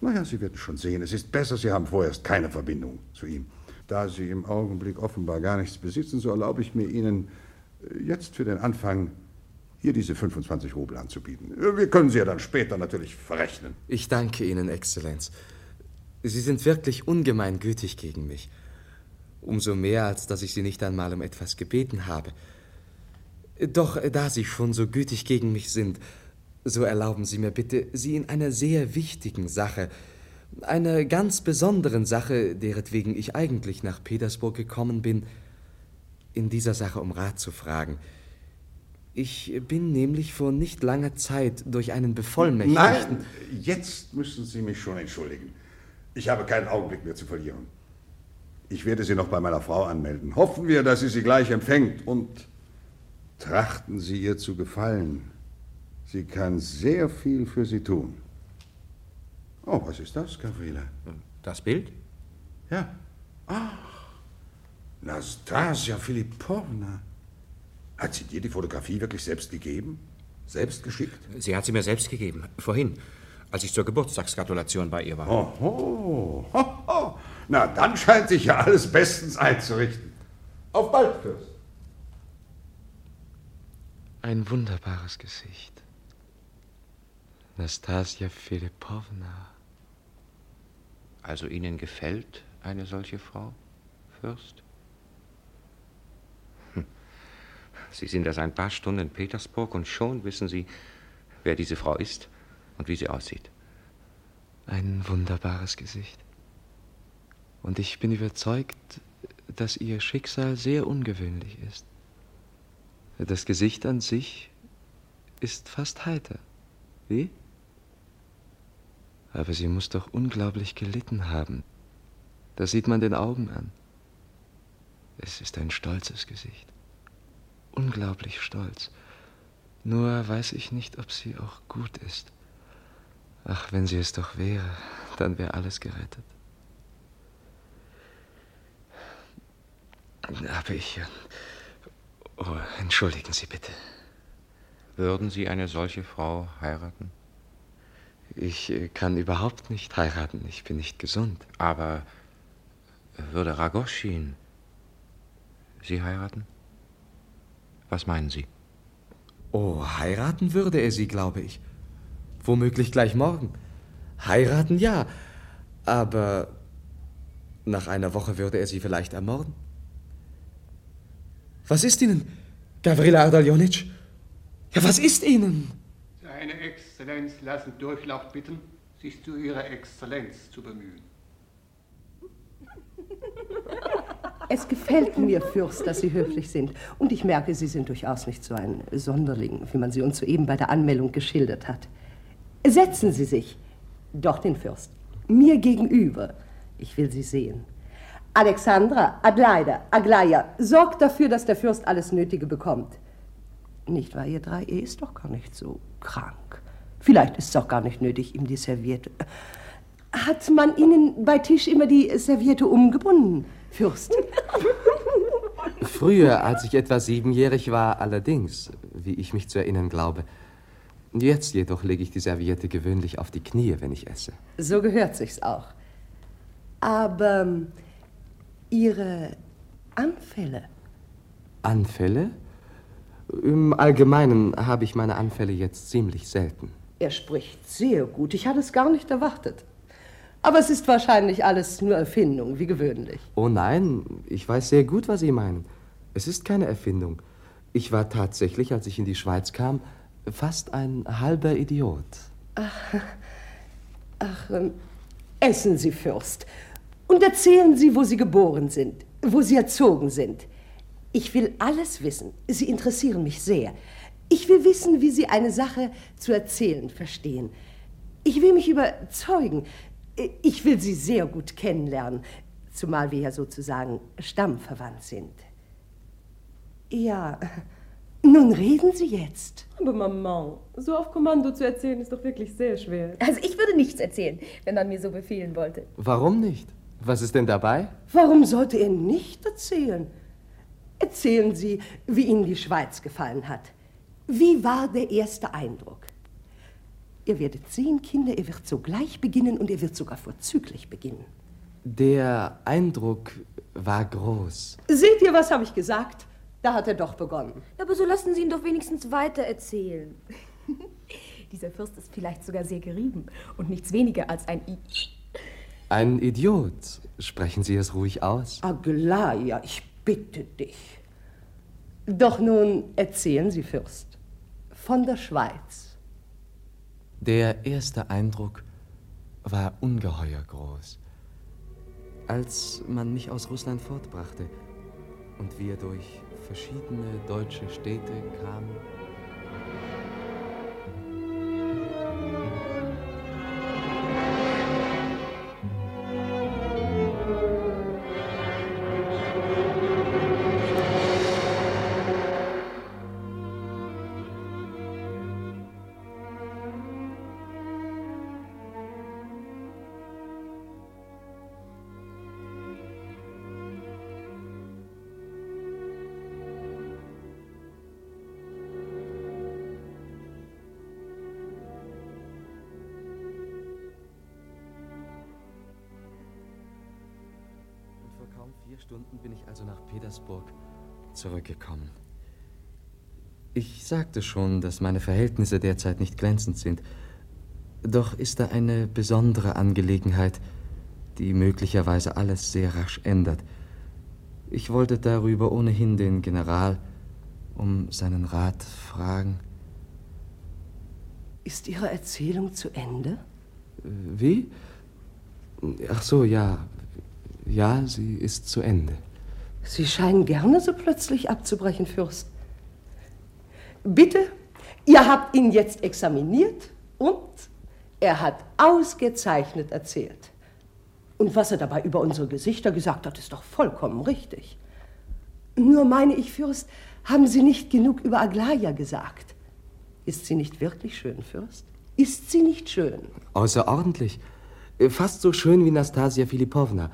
naja, Sie werden schon sehen, es ist besser, Sie haben vorerst keine Verbindung zu ihm. Da Sie im Augenblick offenbar gar nichts besitzen, so erlaube ich mir Ihnen äh, jetzt für den Anfang hier diese 25 Rubel anzubieten. Wir können sie ja dann später natürlich verrechnen. Ich danke Ihnen, Exzellenz. Sie sind wirklich ungemein gütig gegen mich. Umso mehr, als dass ich Sie nicht einmal um etwas gebeten habe. Doch da Sie schon so gütig gegen mich sind, so erlauben Sie mir bitte, Sie in einer sehr wichtigen Sache, einer ganz besonderen Sache, deretwegen ich eigentlich nach Petersburg gekommen bin, in dieser Sache um Rat zu fragen. Ich bin nämlich vor nicht langer Zeit durch einen Bevollmächtigten. Nein, jetzt müssen Sie mich schon entschuldigen. Ich habe keinen Augenblick mehr zu verlieren. Ich werde Sie noch bei meiner Frau anmelden. Hoffen wir, dass sie sie gleich empfängt und trachten Sie ihr zu gefallen. Sie kann sehr viel für Sie tun. Oh, was ist das, Gavrila? Das Bild? Ja. Ach, Nastasia Filipovna. Hat sie dir die Fotografie wirklich selbst gegeben? Selbst geschickt? Sie hat sie mir selbst gegeben. Vorhin, als ich zur Geburtstagsgratulation bei ihr war. Oho. Hoho. [LAUGHS] Na, dann scheint sich ja alles bestens einzurichten. Auf bald, Fürst. Ein wunderbares Gesicht. Nastasia Filipovna. Also Ihnen gefällt eine solche Frau, Fürst? Hm. Sie sind erst ein paar Stunden in Petersburg und schon wissen Sie, wer diese Frau ist und wie sie aussieht. Ein wunderbares Gesicht. Und ich bin überzeugt, dass Ihr Schicksal sehr ungewöhnlich ist. Das Gesicht an sich ist fast heiter. Wie? Aber sie muss doch unglaublich gelitten haben. Das sieht man den Augen an. Es ist ein stolzes Gesicht. Unglaublich stolz. Nur weiß ich nicht, ob sie auch gut ist. Ach, wenn sie es doch wäre, dann wäre alles gerettet. Aber ich. Äh, oh, entschuldigen Sie bitte. Würden Sie eine solche Frau heiraten? Ich äh, kann überhaupt nicht heiraten. Ich bin nicht gesund. Aber würde Ragoschin Sie heiraten? Was meinen Sie? Oh, heiraten würde er sie, glaube ich. Womöglich gleich morgen. Heiraten ja, aber nach einer Woche würde er sie vielleicht ermorden. Was ist Ihnen, Gavrila Ardaljonic? Ja, was ist Ihnen? Seine Exzellenz lassen Durchlaucht bitten, sich zu Ihrer Exzellenz zu bemühen. Es gefällt mir, Fürst, dass Sie höflich sind. Und ich merke, Sie sind durchaus nicht so ein Sonderling, wie man Sie uns soeben bei der Anmeldung geschildert hat. Setzen Sie sich. Doch den Fürst. Mir gegenüber. Ich will Sie sehen. Alexandra, Adleida, Aglaya, sorgt dafür, dass der Fürst alles Nötige bekommt. Nicht wahr, ihr drei? Er ist doch gar nicht so krank. Vielleicht ist es auch gar nicht nötig, ihm die Serviette. Hat man Ihnen bei Tisch immer die Serviette umgebunden? Fürst. [LAUGHS] Früher, als ich etwa siebenjährig war, allerdings, wie ich mich zu erinnern glaube. Jetzt jedoch lege ich die Serviette gewöhnlich auf die Knie, wenn ich esse. So gehört sich's auch. Aber Ihre Anfälle? Anfälle? Im Allgemeinen habe ich meine Anfälle jetzt ziemlich selten. Er spricht sehr gut. Ich hatte es gar nicht erwartet. Aber es ist wahrscheinlich alles nur Erfindung, wie gewöhnlich. Oh nein, ich weiß sehr gut, was Sie meinen. Es ist keine Erfindung. Ich war tatsächlich, als ich in die Schweiz kam, fast ein halber Idiot. Ach, ach ähm, essen Sie, Fürst. Und erzählen Sie, wo Sie geboren sind, wo Sie erzogen sind. Ich will alles wissen. Sie interessieren mich sehr. Ich will wissen, wie Sie eine Sache zu erzählen verstehen. Ich will mich überzeugen, ich will Sie sehr gut kennenlernen, zumal wir ja sozusagen stammverwandt sind. Ja, nun reden Sie jetzt. Aber Maman, so auf Kommando zu erzählen ist doch wirklich sehr schwer. Also ich würde nichts erzählen, wenn man mir so befehlen wollte. Warum nicht? Was ist denn dabei? Warum sollte er nicht erzählen? Erzählen Sie, wie Ihnen die Schweiz gefallen hat. Wie war der erste Eindruck? Ihr werdet sehen, Kinder, er wird sogleich beginnen und er wird sogar vorzüglich beginnen. Der Eindruck war groß. Seht ihr, was habe ich gesagt? Da hat er doch begonnen. Aber so lassen Sie ihn doch wenigstens weiter erzählen. [LAUGHS] Dieser Fürst ist vielleicht sogar sehr gerieben und nichts weniger als ein I. Ein Idiot. Sprechen Sie es ruhig aus. Aglaya, ich bitte dich. Doch nun erzählen Sie, Fürst, von der Schweiz. Der erste Eindruck war ungeheuer groß. Als man mich aus Russland fortbrachte und wir durch verschiedene deutsche Städte kamen, zurückgekommen. Ich sagte schon, dass meine Verhältnisse derzeit nicht glänzend sind. Doch ist da eine besondere Angelegenheit, die möglicherweise alles sehr rasch ändert. Ich wollte darüber ohnehin den General um seinen Rat fragen. Ist Ihre Erzählung zu Ende? Wie? Ach so, ja. Ja, sie ist zu Ende. Sie scheinen gerne so plötzlich abzubrechen, Fürst. Bitte, ihr habt ihn jetzt examiniert und er hat ausgezeichnet erzählt. Und was er dabei über unsere Gesichter gesagt hat, ist doch vollkommen richtig. Nur meine ich, Fürst, haben Sie nicht genug über Aglaya gesagt? Ist sie nicht wirklich schön, Fürst? Ist sie nicht schön? Außerordentlich. Fast so schön wie Nastasia Filipowna,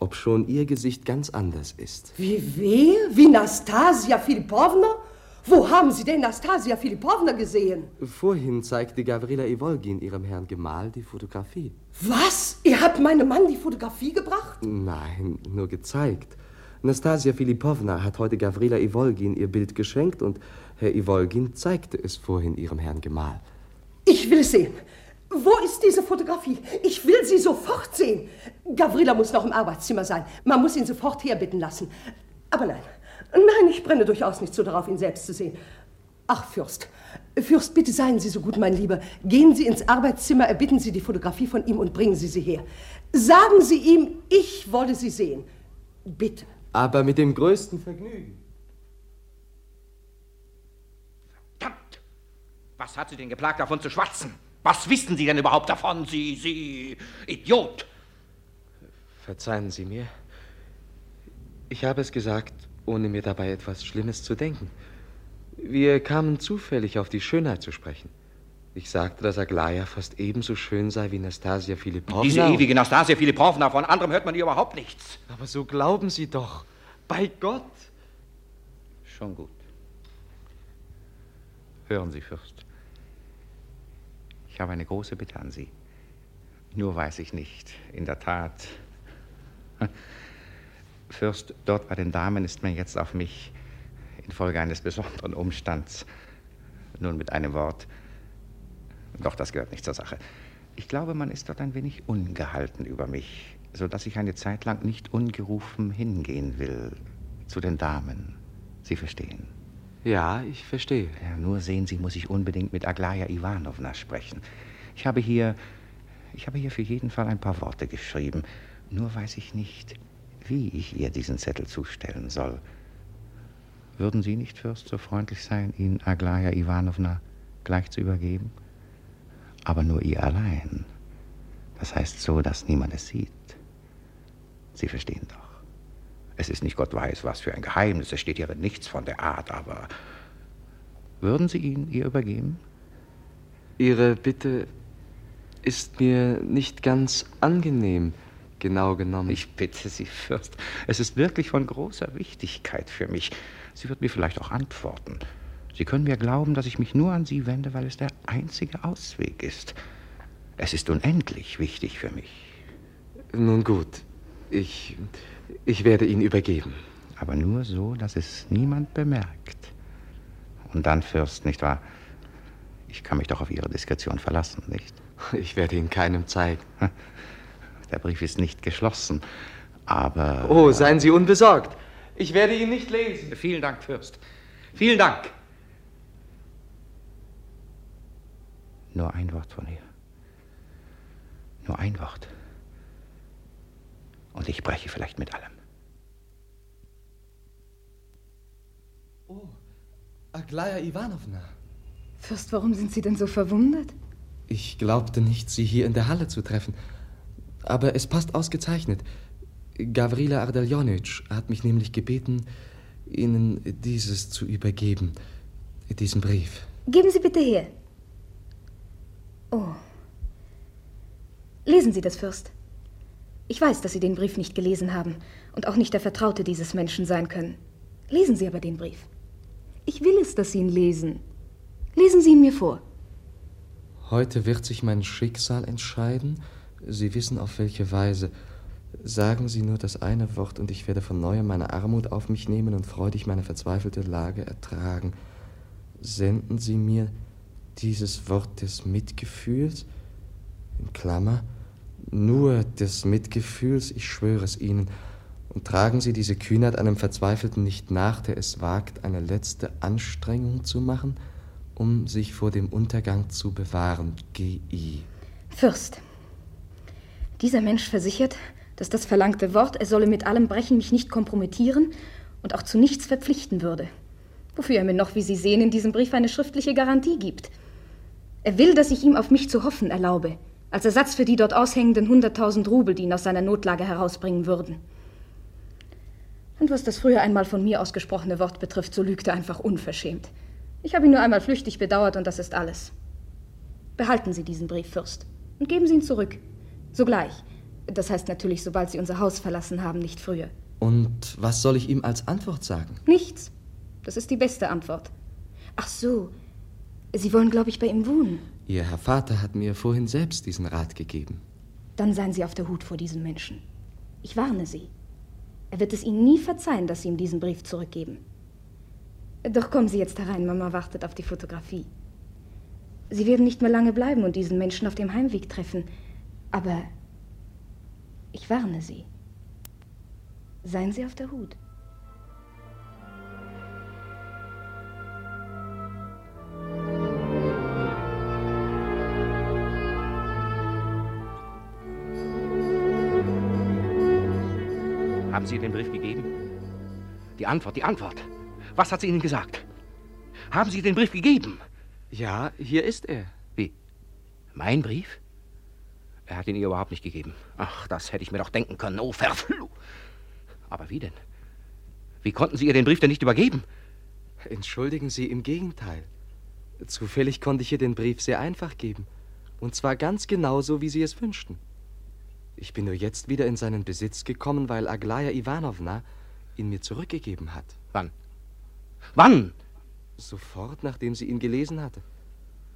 obschon ihr Gesicht ganz anders ist. Wie wer? Wie Nastasia Filipowna? Wo haben Sie denn Nastasia Filipowna gesehen? Vorhin zeigte Gavrila Ivolgin ihrem Herrn Gemahl die Fotografie. Was? Ihr habt meinem Mann die Fotografie gebracht? Nein, nur gezeigt. Nastasia Filipowna hat heute Gavrila Ivolgin ihr Bild geschenkt und Herr Ivolgin zeigte es vorhin ihrem Herrn Gemahl. Ich will es sehen. Wo ist diese Fotografie? Ich will sie sofort sehen. Gavrila muss noch im Arbeitszimmer sein. Man muss ihn sofort herbitten lassen. Aber nein, nein, ich brenne durchaus nicht so darauf, ihn selbst zu sehen. Ach, Fürst, Fürst, bitte seien Sie so gut, mein Lieber. Gehen Sie ins Arbeitszimmer, erbitten Sie die Fotografie von ihm und bringen Sie sie her. Sagen Sie ihm, ich wolle sie sehen. Bitte. Aber mit dem größten Vergnügen. Verdammt! Was hat Sie denn geplagt, davon zu schwatzen? Was wissen Sie denn überhaupt davon, Sie, Sie Idiot? Verzeihen Sie mir. Ich habe es gesagt, ohne mir dabei etwas Schlimmes zu denken. Wir kamen zufällig auf die Schönheit zu sprechen. Ich sagte, dass Aglaya fast ebenso schön sei wie Nastasia Filipowna. Diese ewige Nastasia Filipowna, von anderem hört man ihr überhaupt nichts. Aber so glauben Sie doch. Bei Gott. Schon gut. Hören Sie, Fürst. Ich habe eine große Bitte an Sie. Nur weiß ich nicht, in der Tat. Fürst, dort bei den Damen ist man jetzt auf mich infolge eines besonderen Umstands, nun mit einem Wort, doch das gehört nicht zur Sache. Ich glaube, man ist dort ein wenig ungehalten über mich, so dass ich eine Zeit lang nicht ungerufen hingehen will zu den Damen. Sie verstehen. Ja, ich verstehe. Ja, nur sehen Sie, muss ich unbedingt mit Aglaya Ivanovna sprechen. Ich habe hier, ich habe hier für jeden Fall ein paar Worte geschrieben. Nur weiß ich nicht, wie ich ihr diesen Zettel zustellen soll. Würden Sie nicht, Fürst, so freundlich sein, ihn Aglaya Ivanovna gleich zu übergeben? Aber nur ihr allein. Das heißt so, dass niemand es sieht. Sie verstehen doch. Es ist nicht Gott weiß, was für ein Geheimnis. Es steht hier nichts von der Art, aber würden Sie ihn ihr übergeben? Ihre Bitte ist mir nicht ganz angenehm, genau genommen. Ich bitte Sie, Fürst. Es ist wirklich von großer Wichtigkeit für mich. Sie wird mir vielleicht auch antworten. Sie können mir glauben, dass ich mich nur an Sie wende, weil es der einzige Ausweg ist. Es ist unendlich wichtig für mich. Nun gut, ich, ich werde ihn übergeben. Aber nur so, dass es niemand bemerkt. Und dann, Fürst, nicht wahr? Ich kann mich doch auf Ihre Diskretion verlassen, nicht? Ich werde ihn keinem zeigen. Der Brief ist nicht geschlossen, aber... Oh, seien Sie unbesorgt. Ich werde ihn nicht lesen. Vielen Dank, Fürst. Vielen Dank. Nur ein Wort von ihr. Nur ein Wort. Und ich breche vielleicht mit allem. Oh, Aglaya Ivanovna. Fürst, warum sind Sie denn so verwundert? Ich glaubte nicht, Sie hier in der Halle zu treffen. Aber es passt ausgezeichnet. Gavrila Ardeljonitsch hat mich nämlich gebeten, Ihnen dieses zu übergeben. Diesen Brief. Geben Sie bitte her. Oh. Lesen Sie das, Fürst. Ich weiß, dass Sie den Brief nicht gelesen haben und auch nicht der Vertraute dieses Menschen sein können. Lesen Sie aber den Brief. Ich will es, dass Sie ihn lesen. Lesen Sie ihn mir vor. Heute wird sich mein Schicksal entscheiden. Sie wissen auf welche Weise. Sagen Sie nur das eine Wort und ich werde von neuem meine Armut auf mich nehmen und freudig meine verzweifelte Lage ertragen. Senden Sie mir dieses Wort des Mitgefühls, in Klammer, nur des Mitgefühls, ich schwöre es Ihnen, und tragen Sie diese Kühnheit einem Verzweifelten nicht nach, der es wagt, eine letzte Anstrengung zu machen, um sich vor dem Untergang zu bewahren. G.I. Fürst, dieser Mensch versichert, dass das verlangte Wort, er solle mit allem Brechen mich nicht kompromittieren und auch zu nichts verpflichten würde. Wofür er mir noch, wie Sie sehen, in diesem Brief eine schriftliche Garantie gibt. Er will, dass ich ihm auf mich zu hoffen erlaube, als Ersatz für die dort aushängenden hunderttausend Rubel, die ihn aus seiner Notlage herausbringen würden. Und was das früher einmal von mir ausgesprochene Wort betrifft, so lügt er einfach unverschämt. Ich habe ihn nur einmal flüchtig bedauert und das ist alles. Behalten Sie diesen Brief, Fürst, und geben Sie ihn zurück. Sogleich. Das heißt natürlich, sobald Sie unser Haus verlassen haben, nicht früher. Und was soll ich ihm als Antwort sagen? Nichts. Das ist die beste Antwort. Ach so. Sie wollen, glaube ich, bei ihm wohnen. Ihr Herr Vater hat mir vorhin selbst diesen Rat gegeben. Dann seien Sie auf der Hut vor diesem Menschen. Ich warne Sie. Er wird es Ihnen nie verzeihen, dass Sie ihm diesen Brief zurückgeben. Doch kommen Sie jetzt herein, Mama wartet auf die Fotografie. Sie werden nicht mehr lange bleiben und diesen Menschen auf dem Heimweg treffen. Aber ich warne Sie. Seien Sie auf der Hut. Sie den Brief gegeben? Die Antwort, die Antwort. Was hat sie Ihnen gesagt? Haben Sie den Brief gegeben? Ja, hier ist er. Wie? Mein Brief? Er hat ihn ihr überhaupt nicht gegeben. Ach, das hätte ich mir doch denken können. Oh, verflucht. Aber wie denn? Wie konnten Sie ihr den Brief denn nicht übergeben? Entschuldigen Sie, im Gegenteil. Zufällig konnte ich ihr den Brief sehr einfach geben. Und zwar ganz genauso, wie Sie es wünschten. Ich bin nur jetzt wieder in seinen Besitz gekommen, weil Aglaya Ivanovna ihn mir zurückgegeben hat. Wann? Wann? Sofort, nachdem sie ihn gelesen hatte.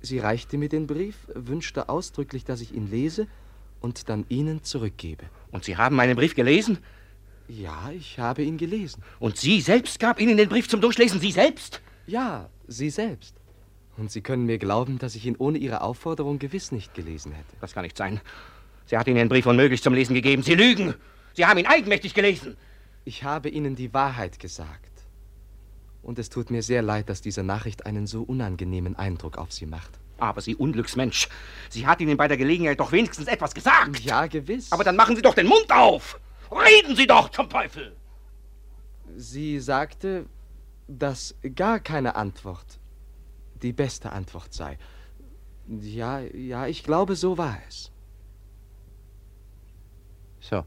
Sie reichte mir den Brief, wünschte ausdrücklich, dass ich ihn lese und dann Ihnen zurückgebe. Und Sie haben meinen Brief gelesen? Ja, ich habe ihn gelesen. Und Sie selbst gab Ihnen den Brief zum Durchlesen? Sie selbst? Ja, Sie selbst. Und Sie können mir glauben, dass ich ihn ohne Ihre Aufforderung gewiss nicht gelesen hätte. Das kann nicht sein. Sie hat Ihnen den Brief unmöglich zum Lesen gegeben. Sie lügen. Sie haben ihn eigenmächtig gelesen. Ich habe Ihnen die Wahrheit gesagt. Und es tut mir sehr leid, dass diese Nachricht einen so unangenehmen Eindruck auf Sie macht. Aber Sie Unglücksmensch, sie hat Ihnen bei der Gelegenheit doch wenigstens etwas gesagt. Ja, gewiss. Aber dann machen Sie doch den Mund auf. Reden Sie doch zum Teufel. Sie sagte, dass gar keine Antwort die beste Antwort sei. Ja, ja, ich glaube, so war es. So.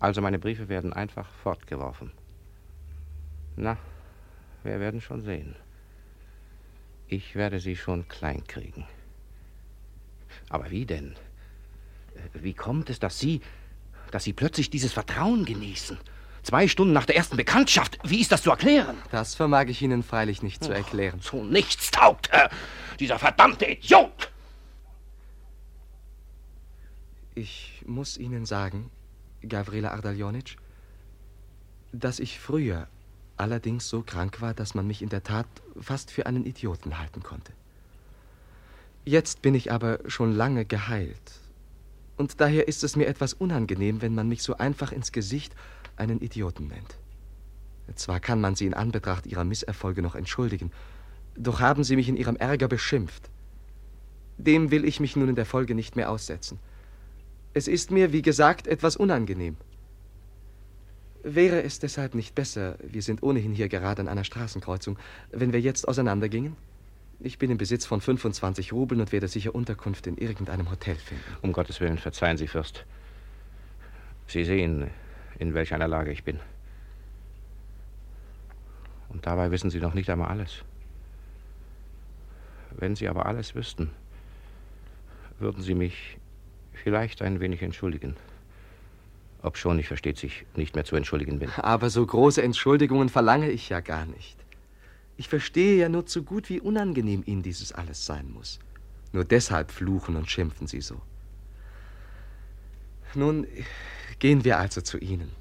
Also meine Briefe werden einfach fortgeworfen. Na, wir werden schon sehen. Ich werde sie schon klein kriegen. Aber wie denn? Wie kommt es, dass Sie, dass Sie plötzlich dieses Vertrauen genießen? Zwei Stunden nach der ersten Bekanntschaft. Wie ist das zu erklären? Das vermag ich Ihnen freilich nicht zu erklären. Zu nichts taugt er. Dieser verdammte Idiot! Ich muss Ihnen sagen, Gavrila Ardaljonitsch, dass ich früher allerdings so krank war, dass man mich in der Tat fast für einen Idioten halten konnte. Jetzt bin ich aber schon lange geheilt. Und daher ist es mir etwas unangenehm, wenn man mich so einfach ins Gesicht einen Idioten nennt. Zwar kann man sie in Anbetracht ihrer Misserfolge noch entschuldigen, doch haben sie mich in ihrem Ärger beschimpft. Dem will ich mich nun in der Folge nicht mehr aussetzen. Es ist mir, wie gesagt, etwas unangenehm. Wäre es deshalb nicht besser, wir sind ohnehin hier gerade an einer Straßenkreuzung, wenn wir jetzt auseinandergingen? Ich bin im Besitz von 25 Rubeln und werde sicher Unterkunft in irgendeinem Hotel finden. Um Gottes Willen, verzeihen Sie, Fürst. Sie sehen, in welch einer Lage ich bin. Und dabei wissen Sie noch nicht einmal alles. Wenn Sie aber alles wüssten, würden Sie mich vielleicht ein wenig entschuldigen. Obschon ich, versteht sich, nicht mehr zu entschuldigen bin. Aber so große Entschuldigungen verlange ich ja gar nicht. Ich verstehe ja nur zu gut, wie unangenehm Ihnen dieses alles sein muss. Nur deshalb fluchen und schimpfen Sie so. Nun, gehen wir also zu Ihnen.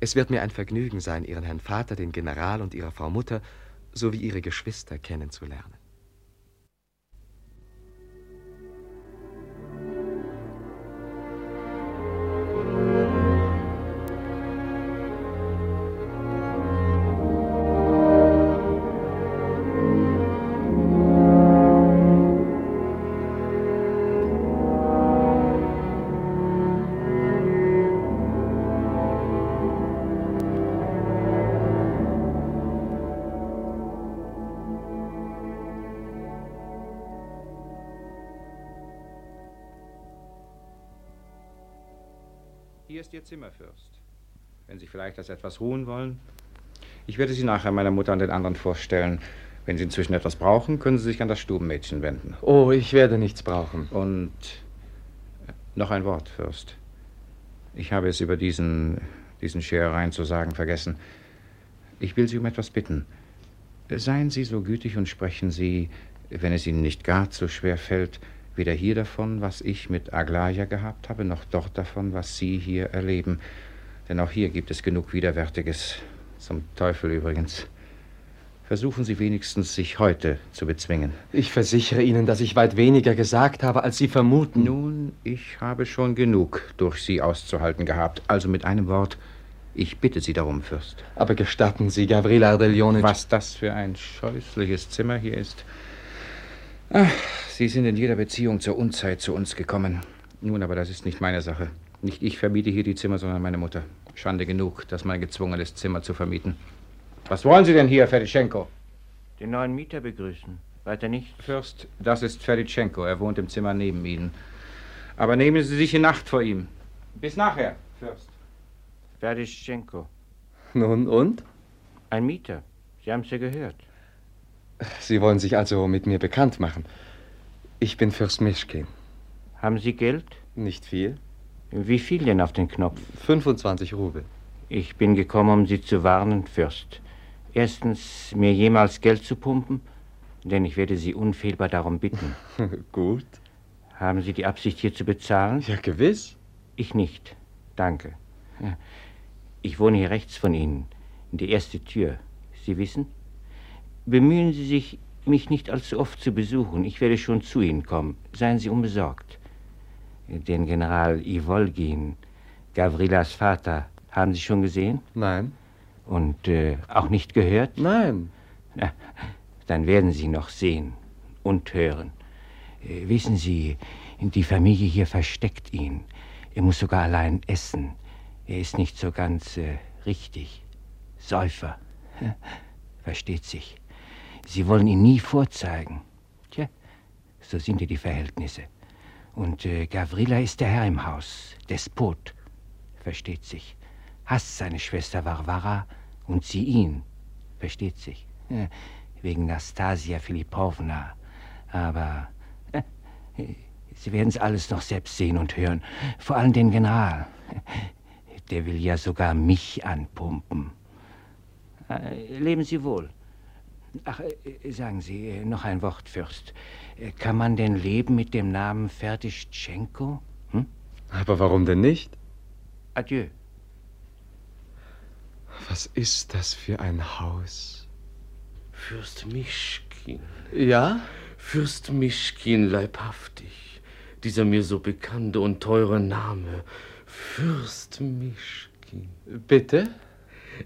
Es wird mir ein Vergnügen sein, Ihren Herrn Vater, den General und Ihre Frau Mutter sowie Ihre Geschwister kennenzulernen. Hier ist Ihr Zimmer, Fürst. Wenn Sie vielleicht das etwas ruhen wollen. Ich werde Sie nachher meiner Mutter und den anderen vorstellen. Wenn Sie inzwischen etwas brauchen, können Sie sich an das Stubenmädchen wenden. Oh, ich werde nichts brauchen. Und noch ein Wort, Fürst. Ich habe es über diesen, diesen Scherereien zu sagen vergessen. Ich will Sie um etwas bitten. Seien Sie so gütig und sprechen Sie, wenn es Ihnen nicht gar zu schwer fällt, weder hier davon, was ich mit Aglaya gehabt habe, noch dort davon, was Sie hier erleben. Denn auch hier gibt es genug Widerwärtiges. Zum Teufel übrigens. Versuchen Sie wenigstens, sich heute zu bezwingen. Ich versichere Ihnen, dass ich weit weniger gesagt habe, als Sie vermuten. Nun, ich habe schon genug durch Sie auszuhalten gehabt. Also mit einem Wort, ich bitte Sie darum, Fürst. Aber gestatten Sie, Gavrila Ardelionic. Was das für ein scheußliches Zimmer hier ist. Ach, Sie sind in jeder Beziehung zur Unzeit zu uns gekommen. Nun, aber das ist nicht meine Sache. Nicht ich vermiete hier die Zimmer, sondern meine Mutter. Schande genug, das mein gezwungenes Zimmer zu vermieten. Was wollen Sie denn hier, Ferditschenko? Den neuen Mieter begrüßen. Weiter nicht? Fürst, das ist Ferditschenko. Er wohnt im Zimmer neben Ihnen. Aber nehmen Sie sich in Acht vor ihm. Bis nachher, Fürst. Ferditschenko. Nun und? Ein Mieter. Sie haben es ja gehört. Sie wollen sich also mit mir bekannt machen. Ich bin Fürst Mischkin. Haben Sie Geld? Nicht viel. Wie viel denn auf den Knopf? 25 Rubel. Ich bin gekommen, um Sie zu warnen, Fürst. Erstens, mir jemals Geld zu pumpen, denn ich werde Sie unfehlbar darum bitten. [LAUGHS] Gut. Haben Sie die Absicht, hier zu bezahlen? Ja, gewiss. Ich nicht. Danke. Ich wohne hier rechts von Ihnen, in die erste Tür. Sie wissen? Bemühen Sie sich, mich nicht allzu oft zu besuchen. Ich werde schon zu Ihnen kommen. Seien Sie unbesorgt. Den General Ivolgin, Gavrilas Vater, haben Sie schon gesehen? Nein. Und äh, auch nicht gehört? Nein. Na, dann werden Sie noch sehen und hören. Äh, wissen Sie, die Familie hier versteckt ihn. Er muss sogar allein essen. Er ist nicht so ganz äh, richtig. Säufer. [LAUGHS] Versteht sich. Sie wollen ihn nie vorzeigen. Tja, so sind ja die Verhältnisse. Und äh, Gavrila ist der Herr im Haus, Despot. Versteht sich. Hasst seine Schwester Varvara und sie ihn. Versteht sich. Ja, wegen Nastasia Filipowna. Aber äh, Sie werden es alles noch selbst sehen und hören. Vor allem den General. Der will ja sogar mich anpumpen. Äh, leben Sie wohl. Ach, äh, sagen Sie, äh, noch ein Wort, Fürst. Äh, Kann man denn leben mit dem Namen Ferdischenko? Hm? Aber warum denn nicht? Adieu. Was ist das für ein Haus? Fürst Mischkin. Ja? Fürst Mischkin, leibhaftig. Dieser mir so bekannte und teure Name. Fürst Mischkin. Bitte?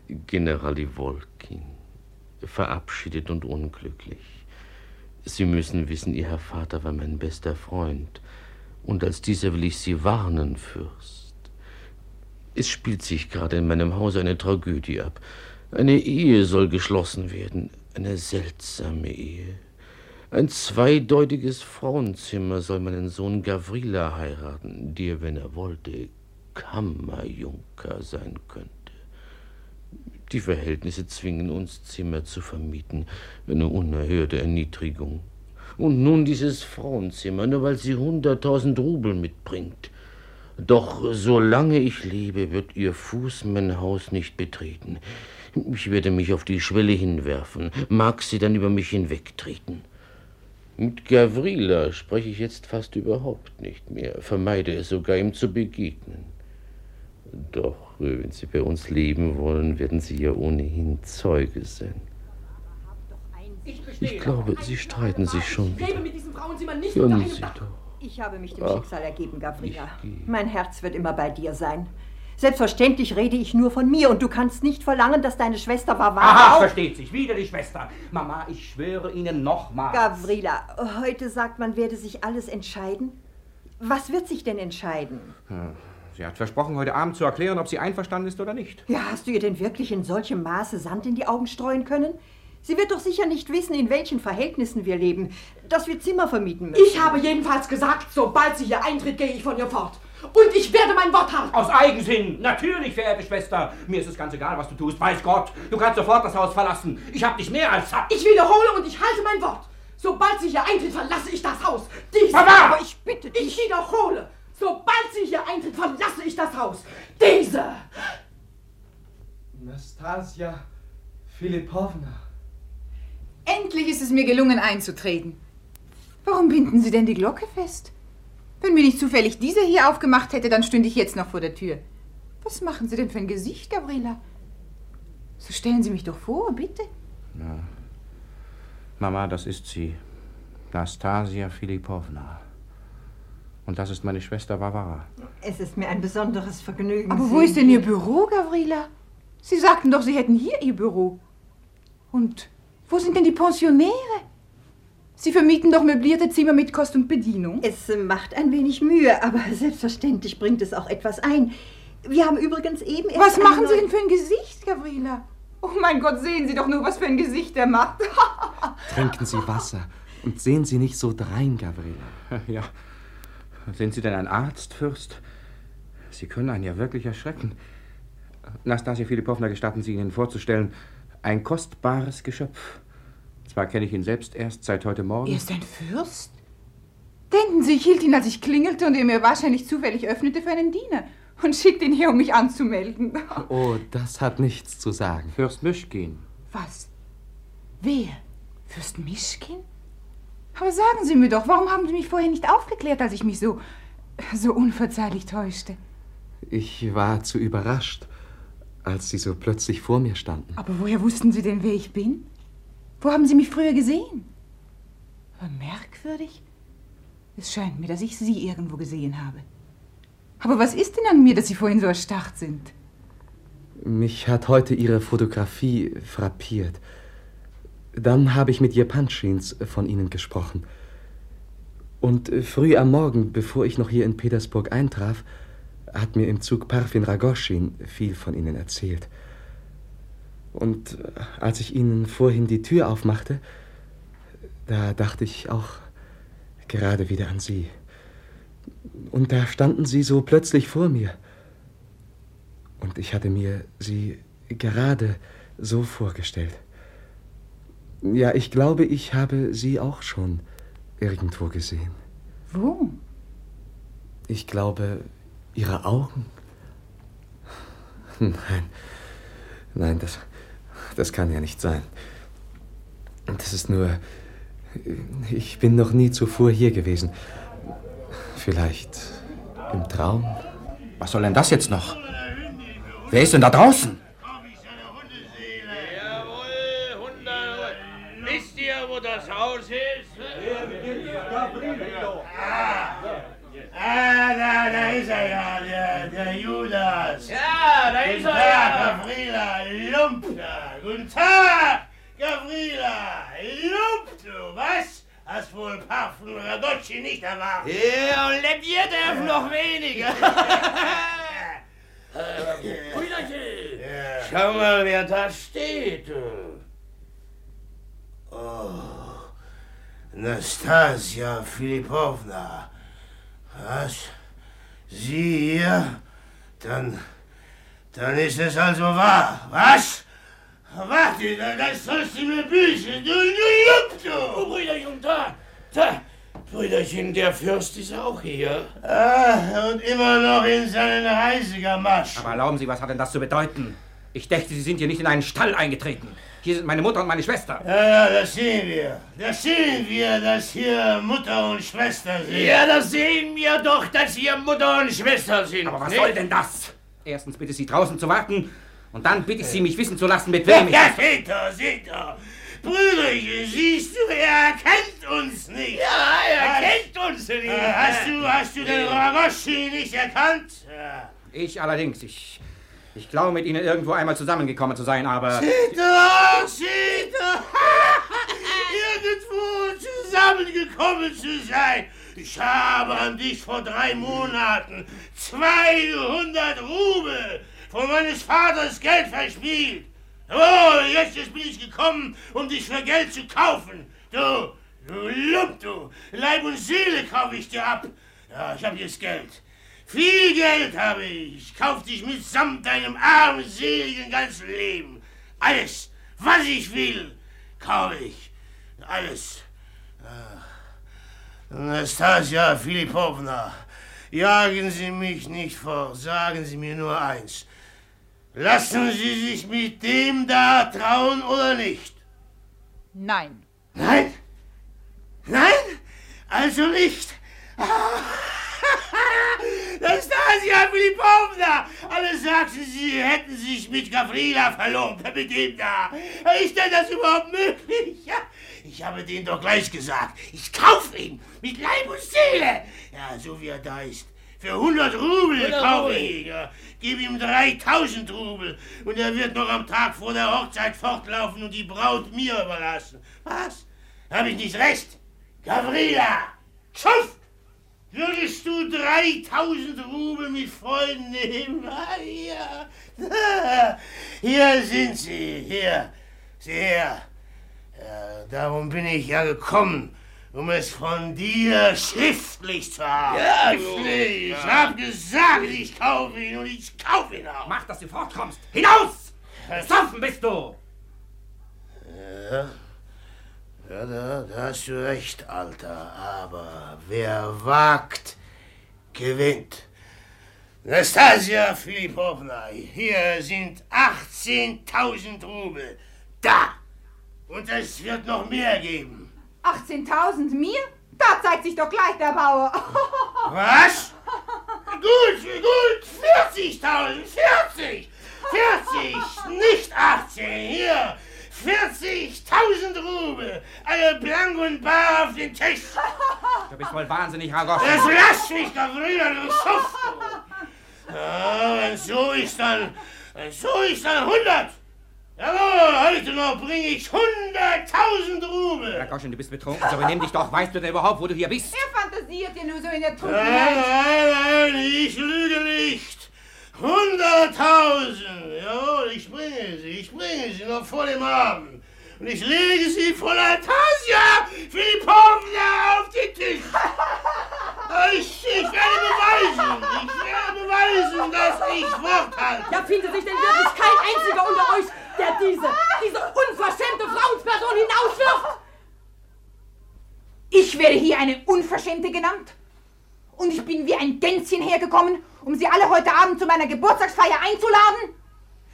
General Ivolkin. Verabschiedet und unglücklich. Sie müssen wissen, Ihr Herr Vater war mein bester Freund. Und als dieser will ich Sie warnen, Fürst. Es spielt sich gerade in meinem Hause eine Tragödie ab. Eine Ehe soll geschlossen werden. Eine seltsame Ehe. Ein zweideutiges Frauenzimmer soll meinen Sohn Gavrila heiraten, der, wenn er wollte, Kammerjunker sein könnte. Die Verhältnisse zwingen uns, Zimmer zu vermieten. Eine unerhörte Erniedrigung. Und nun dieses Frauenzimmer, nur weil sie hunderttausend Rubel mitbringt. Doch solange ich lebe, wird ihr Fuß mein Haus nicht betreten. Ich werde mich auf die Schwelle hinwerfen, mag sie dann über mich hinwegtreten. Mit Gavrila spreche ich jetzt fast überhaupt nicht mehr, vermeide es sogar, ihm zu begegnen. Doch, wenn Sie bei uns leben wollen, werden Sie ja ohnehin Zeuge sein. Ich glaube, Sie streiten sich schon wieder. Hören unter einem Sie doch. Ich habe mich dem Ach, Schicksal ergeben, Gavrila. ich gehe. Mein Herz wird immer bei dir sein. Selbstverständlich rede ich nur von mir und du kannst nicht verlangen, dass deine Schwester Varvara Aha, auch... versteht sich. Wieder die Schwester. Mama, ich schwöre Ihnen nochmals. Gavrila, heute sagt man, werde sich alles entscheiden. Was wird sich denn entscheiden? Hm, Sie hat versprochen, heute Abend zu erklären, ob sie einverstanden ist oder nicht. Ja, hast du ihr denn wirklich in solchem Maße Sand in die Augen streuen können? Sie wird doch sicher nicht wissen, in welchen Verhältnissen wir leben, dass wir Zimmer vermieten müssen. Ich habe jedenfalls gesagt, sobald sie hier eintritt, gehe ich von ihr fort. Und ich werde mein Wort halten. Aus Eigensinn. Natürlich, verehrte Schwester. Mir ist es ganz egal, was du tust. Weiß Gott, du kannst sofort das Haus verlassen. Ich hab dich mehr als satt. Ich wiederhole und ich halte mein Wort. Sobald sie hier eintritt, verlasse ich das Haus. Diese. Mama! Aber ich bitte dich. Ich wiederhole. Sobald sie hier eintritt, verlasse ich das Haus. Diese. Nastasia Philippovna. Endlich ist es mir gelungen einzutreten. Warum binden Sie denn die Glocke fest? Wenn mir nicht zufällig dieser hier aufgemacht hätte, dann stünde ich jetzt noch vor der Tür. Was machen Sie denn für ein Gesicht, Gabriela? So stellen Sie mich doch vor, bitte. Ja. Mama, das ist sie. Nastasia Philippovna. Und das ist meine Schwester Varvara. Es ist mir ein besonderes Vergnügen. Aber wo ist denn Ihr Büro, Gavrila? Sie sagten doch, Sie hätten hier Ihr Büro. Und wo sind denn die Pensionäre? Sie vermieten doch möblierte Zimmer mit Kost und Bedienung. Es macht ein wenig Mühe, aber [LAUGHS] selbstverständlich bringt es auch etwas ein. Wir haben übrigens eben erst Was machen Sie denn für ein Gesicht, Gavrila? Oh mein Gott, sehen Sie doch nur, was für ein Gesicht er macht. [LAUGHS] Trinken Sie Wasser und sehen Sie nicht so drein, Gabriela. Ja. Sind Sie denn ein Arzt, Fürst? Sie können einen ja wirklich erschrecken. Nastasia Philippovna, gestatten Sie Ihnen vorzustellen, ein kostbares Geschöpf. Zwar kenne ich ihn selbst erst seit heute Morgen. Er ist ein Fürst? Denken Sie, ich hielt ihn, als ich klingelte und er mir wahrscheinlich zufällig öffnete, für einen Diener und schickte ihn her, um mich anzumelden. [LAUGHS] Oh, das hat nichts zu sagen. Fürst Mischkin. Was? Wer? Fürst Mischkin? Aber sagen Sie mir doch, warum haben Sie mich vorher nicht aufgeklärt, als ich mich so, so unverzeihlich täuschte? Ich war zu überrascht, als Sie so plötzlich vor mir standen. Aber woher wussten Sie denn, wer ich bin? Wo haben Sie mich früher gesehen? Aber merkwürdig. Es scheint mir, dass ich Sie irgendwo gesehen habe. Aber was ist denn an mir, dass Sie vorhin so erstarrt sind? Mich hat heute Ihre Fotografie frappiert. Dann habe ich mit Jepanschins von Ihnen gesprochen. Und äh, früh am Morgen, bevor ich noch hier in Petersburg eintraf, hat mir im Zug Parfin Ragoschin viel von Ihnen erzählt. Und äh, als ich Ihnen vorhin die Tür aufmachte, da dachte ich auch gerade wieder an Sie. Und da standen Sie so plötzlich vor mir. Und ich hatte mir Sie gerade so vorgestellt. Ja, ich glaube, ich habe Sie auch schon irgendwo gesehen. Wo? Ich glaube, Ihre Augen. Nein, nein, das, das kann ja nicht sein. Das ist nur. Ich bin noch nie zuvor hier gewesen. Vielleicht im Traum? Was soll denn das jetzt noch? Wer ist denn da draußen? Wisst ihr, Haus ist? Ah, da, da ist er ja, der, der Judas. Ja, da Guten ist er Tag, ja. Gavrila, Lump da. Guten Tag, Gavrila, Lump du, was? Hast wohl Parfen Radocci nicht erwartet? Ja, und Lepier darf noch weniger. Brüderchen, schau mal, wer da steht. Oh, Nastasia Philippovna. Was? Sie hier? Dann, dann ist es also wahr, was? Warte, da- das sollst du mir büßen, du, du Lump, Oh, du! Brüderchen, da, da. Brüderchen, der Fürst ist auch hier. Ah, und immer noch in seinen Reisegamasch. Aber erlauben Sie, was hat denn das zu bedeuten? Ich dachte, Sie sind hier nicht in einen Stall eingetreten. Hier sind meine Mutter und meine Schwester. Ja, ja, das sehen wir. Das sehen wir, dass hier Mutter und Schwester sind. Ja, das sehen wir doch, dass hier Mutter und Schwester sind. Aber was nicht? soll denn das? Erstens bitte ich Sie draußen zu warten und dann bitte ich Sie, mich wissen zu lassen, mit wem ich... Ja, seht doch, seht doch. Brüderchen, siehst du, er erkennt uns nicht. Ja, er Hast- kennt uns nicht. Äh, Hast du, hast du den Ragoschi nicht erkannt? Ja. Ich allerdings, ich... Ich glaube, mit Ihnen irgendwo einmal zusammengekommen zu sein, aber... Seht doch. [LAUGHS] Irgendwo zusammengekommen zu sein. Ich habe an dich vor drei Monaten 200 Rubel von meines Vaters Geld verspielt. Oh, jetzt bin ich gekommen, um dich für Geld zu kaufen. Du, du Lump, du. Leib und Seele kaufe ich dir ab. Ja, ich habe jetzt Geld. Viel Geld habe ich. Ich kauf dich mitsamt deinem armseligen ganzen Leben. Alles, was ich will, kaufe ich. Alles. Ah. Nastasia Filipovna, jagen Sie mich nicht fort. Sagen Sie mir nur eins. Lassen Sie sich mit dem da trauen oder nicht? Nein. Nein? Nein? Also nicht? Nastasia Filipovna! Alle sagten, Sie hätten sich mit Gavrila verlobt, mit dem da. Ist denn das überhaupt möglich? Ja, ich habe denen doch gleich gesagt, ich kaufe ihn mit Leib und Seele. Ja, so wie er da ist. Für 100 Rubel 100 kaufe ich ihn. Gib ihm 3000 Rubel und er wird noch am Tag vor der Hochzeit fortlaufen und die Braut mir überlassen. Was? Habe ich nicht recht? Gavrila! Schuft! Würdest du 3000 Rubel mit Freuden nehmen? [LAUGHS] Ah, hier. [LAUGHS] Hier sind sie. Hier. Sieh her. Ja, darum bin ich ja gekommen, um es von dir schriftlich zu haben. Ja, schriftlich. ja. Ich hab gesagt, ich kaufe ihn und ich kaufe ihn auch. Mach, dass du fortkommst. Hinaus! [LAUGHS] Besoffen bist du! Ja, ja da, da hast du recht, Alter. Aber wer wagt, gewinnt. Nastasia Filipovna, hier sind 18.000 Rubel. Da! Und es wird noch mehr geben. 18.000 mir? Da zeigt sich doch gleich der Bauer. [LAUGHS] Was? Gut, gut, 40.000, 40! 40, nicht 18, hier! 40.000 Rubel! Alle blank und bar auf den Tisch! Du bist wohl wahnsinnig, Ragosch. Das lass mich, Gavrila, du Schuft! Ja, wenn so ist, dann, wenn so ist, dann 100! Jawohl, heute noch bringe ich 100.000 Rubel! Ragoschen, du bist betrunken, so benimm dich doch. Weißt du denn überhaupt, wo du hier bist? Er fantasiert ja nur so in der Nein, Trunkenheit. nein, nein, ich lüge nicht. Hunderttausend. Jawohl, ich bringe sie, ich bringe sie noch vor dem Abend. Und ich lege sie vor Natasja Filipovna auf den Tisch. Ich, ich werde beweisen, ich werde beweisen, dass ich Wort halte. Ja, findet sich denn wirklich kein einziger unter euch, der diese, diese unverschämte Frauensperson hinauswirft? Ich werde hier eine Unverschämte genannt. Und ich bin wie ein Gänschen hergekommen, um Sie alle heute Abend zu meiner Geburtstagsfeier einzuladen.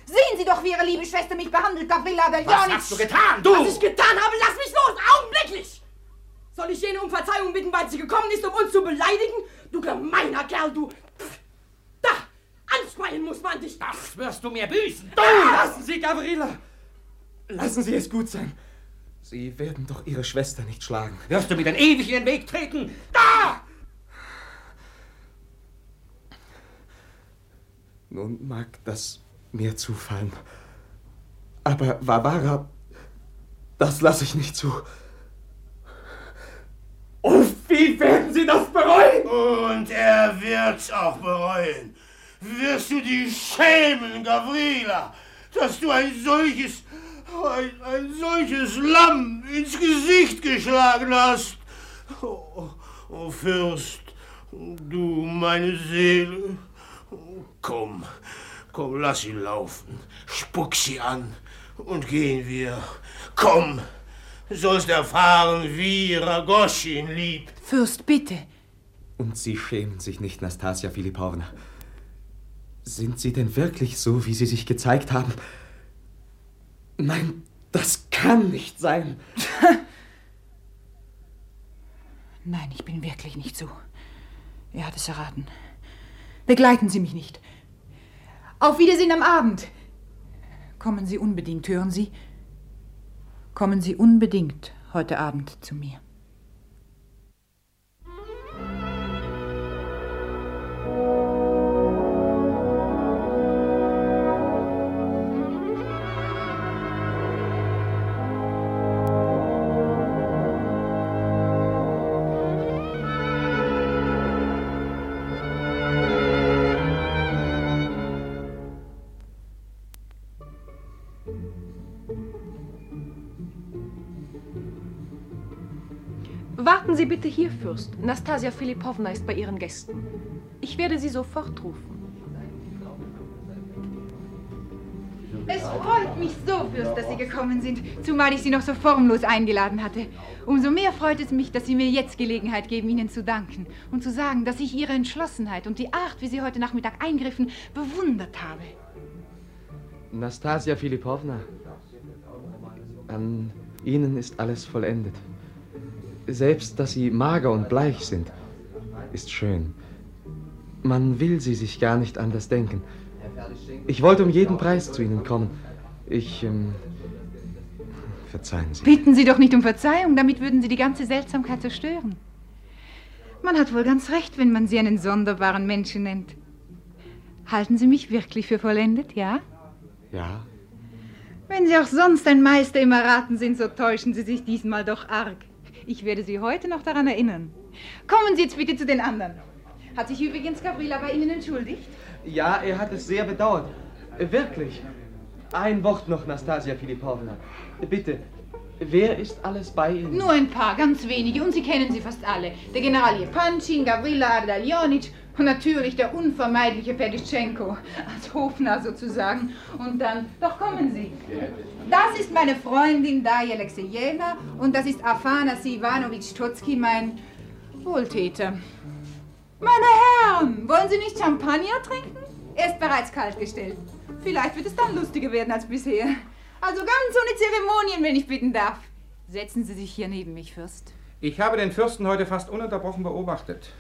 Sehen Sie doch, wie Ihre liebe Schwester mich behandelt, Gavrila Deljonitsch. hast du getan, du? Was ich getan habe, lass mich los, augenblicklich! Soll ich jene um Verzeihung bitten, weil sie gekommen ist, um uns zu beleidigen? Du gemeiner Kerl, du... Pff, Da! Anschreien muss man dich! Das wirst du mir büßen! Du! Lassen Sie, Gavrila! Lassen Sie es gut sein. Sie werden doch Ihre Schwester nicht schlagen. Wirst du mir denn ewig in den Weg treten? Da! Nun mag das mir zufallen. Aber Varvara, das lasse ich nicht zu. Oh, wie werden Sie das bereuen? Und er wird's auch bereuen. Wirst du dich schämen, Gavrila, dass du ein solches, ein, ein solches Lamm ins Gesicht geschlagen hast. Oh, oh Fürst, du meine Seele. Komm, komm, lass ihn laufen. Spuck sie an und gehen wir. Komm, sollst erfahren, wie Ragosch ihn liebt. Fürst, bitte. Und Sie schämen sich nicht, Nastasia Filipowna. Sind Sie denn wirklich so, wie Sie sich gezeigt haben? Nein, das kann nicht sein. [LAUGHS] Nein, ich bin wirklich nicht so. Er hat es erraten. Begleiten Sie mich nicht. Auf Wiedersehen am Abend. Kommen Sie unbedingt, hören Sie? Kommen Sie unbedingt heute Abend zu mir. Warten Sie bitte hier, Fürst. Nastasia Filipowna ist bei Ihren Gästen. Ich werde Sie sofort rufen. Es freut mich so, Fürst, dass Sie gekommen sind, zumal ich Sie noch so formlos eingeladen hatte. Umso mehr freut es mich, dass Sie mir jetzt Gelegenheit geben, Ihnen zu danken und zu sagen, dass ich Ihre Entschlossenheit und die Art, wie Sie heute Nachmittag eingriffen, bewundert habe. Nastasia Filipowna, an Ihnen ist alles vollendet. Selbst, dass Sie mager und bleich sind, ist schön. Man will Sie sich gar nicht anders denken. Ich wollte um jeden Preis zu Ihnen kommen. Ich, ähm, verzeihen Sie. Bitten Sie doch nicht um Verzeihung, damit würden Sie die ganze Seltsamkeit zerstören. Man hat wohl ganz recht, wenn man Sie einen sonderbaren Menschen nennt. Halten Sie mich wirklich für vollendet, ja? Ja, Wenn Sie auch sonst ein Meister im Erraten sind, so täuschen Sie sich diesmal doch arg. Ich werde Sie heute noch daran erinnern. Kommen Sie jetzt bitte zu den anderen. Hat sich übrigens Gabriela bei Ihnen entschuldigt? Ja, er hat es sehr bedauert. Wirklich. Ein Wort noch, Nastasia Filipowna. Bitte, wer ist alles bei Ihnen? Nur ein paar, ganz wenige, und Sie kennen sie fast alle. Der General Jepanchin, Gavrila Ardalionitsch und natürlich der unvermeidliche Pedischenko, als Hofnarr sozusagen. Und dann, doch kommen Sie. Das ist meine Freundin Darja Alexejewna und das ist Afanasy Ivanovich Stotsky, mein Wohltäter. Meine Herren, wollen Sie nicht Champagner trinken? Er ist bereits kalt gestellt. Vielleicht wird es dann lustiger werden als bisher. Also ganz ohne Zeremonien, wenn ich bitten darf. Setzen Sie sich hier neben mich, Fürst. Ich habe den Fürsten heute fast ununterbrochen beobachtet.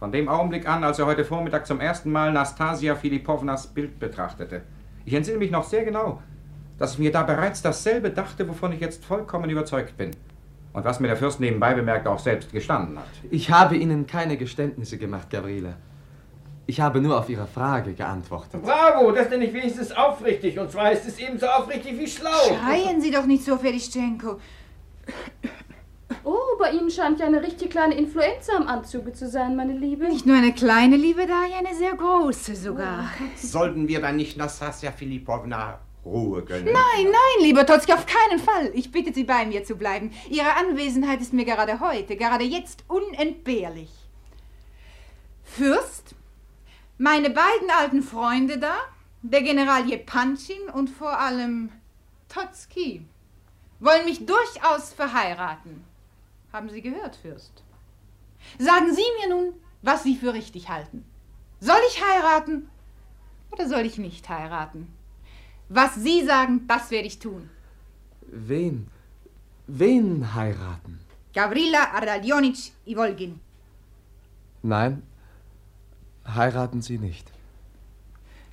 Von dem Augenblick an, als er heute Vormittag zum ersten Mal Nastasia Filipownas Bild betrachtete. Ich entsinne mich noch sehr genau, dass ich mir da bereits dasselbe dachte, wovon ich jetzt vollkommen überzeugt bin. Und was mir der Fürst nebenbei bemerkt auch selbst gestanden hat. Ich habe Ihnen keine Geständnisse gemacht, Gabriela. Ich habe nur auf Ihre Frage geantwortet. Bravo, das nenne ich wenigstens aufrichtig. Und zwar ist es ebenso aufrichtig wie schlau. Schreien Sie doch nicht so, Fedischenko. Oh, bei Ihnen scheint ja eine richtig kleine Influenza am Anzuge zu sein, meine Liebe. Nicht nur eine kleine Liebe, Darja, eine sehr große sogar. Sollten wir dann nicht Nastasia Filipowna Ruhe gönnen? Nein, nein, lieber Totzki, auf keinen Fall. Ich bitte Sie, bei mir zu bleiben. Ihre Anwesenheit ist mir gerade heute, gerade jetzt unentbehrlich. Fürst, meine beiden alten Freunde da, der General Jepanchin und vor allem Totzki, wollen mich durchaus verheiraten. Haben Sie gehört, Fürst? Sagen Sie mir nun, was Sie für richtig halten. Soll ich heiraten oder soll ich nicht heiraten? Was Sie sagen, das werde ich tun. Wen? Wen heiraten? Gavrila Ardalionitsch Ivolgin. Nein, heiraten Sie nicht.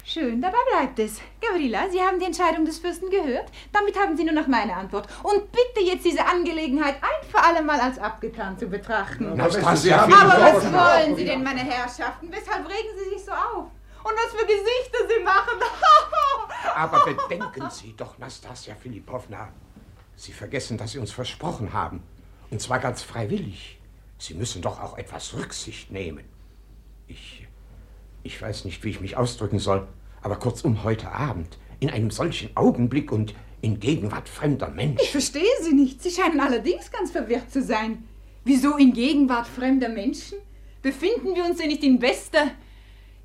Schön, dabei bleibt es. Gavrila, Sie haben die Entscheidung des Fürsten gehört. Damit haben Sie nur noch meine Antwort. Und bitte jetzt diese Angelegenheit ein für alle Mal als abgetan zu betrachten. Nastasia Aber was wollen Sie denn, meine Herrschaften? Weshalb regen Sie sich so auf? Und was für Gesichter Sie machen. [LAUGHS] Aber bedenken Sie doch, Nastasia Filipowna. Sie vergessen, dass Sie uns versprochen haben. Und zwar ganz freiwillig. Sie müssen doch auch etwas Rücksicht nehmen. Ich. Ich weiß nicht, wie ich mich ausdrücken soll, aber kurzum heute Abend, in einem solchen Augenblick und in Gegenwart fremder Menschen. Ich verstehe Sie nicht. Sie scheinen allerdings ganz verwirrt zu sein. Wieso in Gegenwart fremder Menschen? Befinden wir uns denn nicht in bester,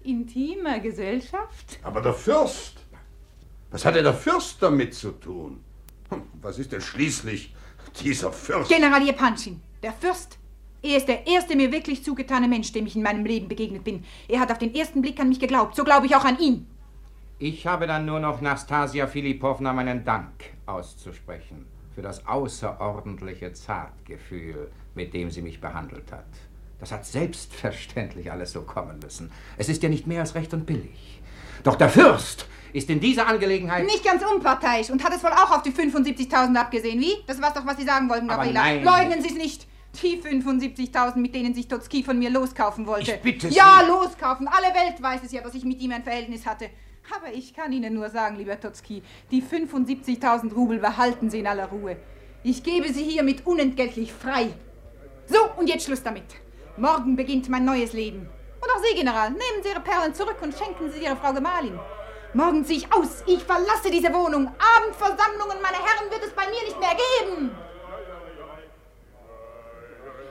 intimer Gesellschaft? Aber der Fürst, was hat denn der Fürst damit zu tun? Hm, Was ist denn schließlich dieser Fürst? General Jepanchin, der Fürst. Er ist der erste mir wirklich zugetane Mensch, dem ich in meinem Leben begegnet bin. Er hat auf den ersten Blick an mich geglaubt. So glaube ich auch an ihn. Ich habe dann nur noch Nastasia Filipowna meinen Dank auszusprechen für das außerordentliche Zartgefühl, mit dem sie mich behandelt hat. Das hat selbstverständlich alles so kommen müssen. Es ist ja nicht mehr als recht und billig. Doch der Fürst ist in dieser Angelegenheit. Nicht ganz unparteiisch und hat es wohl auch auf die 75.000 abgesehen. Wie? Das war's doch, was Sie sagen wollten, Aber Gabriela. nein. Leugnen Sie es nicht. Die 75.000, mit denen sich Totzki von mir loskaufen wollte. Ich bitte Sie. Ja, loskaufen. Alle Welt weiß es ja, dass ich mit ihm ein Verhältnis hatte. Aber ich kann Ihnen nur sagen, lieber Totzki, die 75.000 Rubel behalten Sie in aller Ruhe. Ich gebe sie hiermit unentgeltlich frei. So, und jetzt Schluss damit. Morgen beginnt mein neues Leben. Und auch Sie, General, nehmen Sie Ihre Perlen zurück und schenken sie Ihrer Frau Gemahlin. Morgen ziehe ich aus. Ich verlasse diese Wohnung. Abendversammlungen, meine Herren, wird es bei mir nicht mehr geben.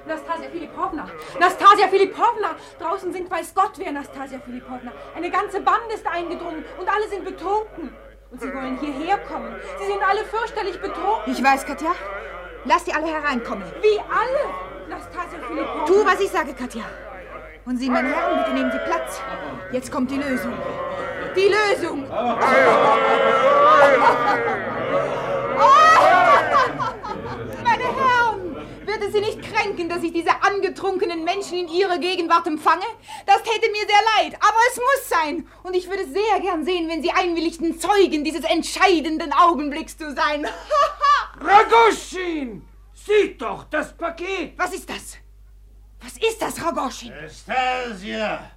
Nastasia Filipovna! Nastasia Filipovna! Draußen sind weiß Gott wer, Nastasia Filipovna. Eine ganze Bande ist eingedrungen und alle sind betrunken. Und sie wollen hierher kommen. Sie sind alle fürchterlich betrunken. Ich weiß, Katja. Lass die alle hereinkommen. Wie alle? Nastasia Filipovna. Tu, was ich sage, Katja. Und Sie, meine Herren, bitte nehmen Sie Platz. Jetzt kommt die Lösung. Die Lösung! Meine Es Sie nicht kränken, dass ich diese angetrunkenen Menschen in Ihrer Gegenwart empfange? Das täte mir sehr leid, aber es muss sein. Und ich würde sehr gern sehen, wenn Sie einwilligten, Zeugen dieses entscheidenden Augenblicks zu sein. [LAUGHS] Ragoschin! Sieh doch, das Paket! Was ist das? Was ist das, Ragoschin? Nastasia!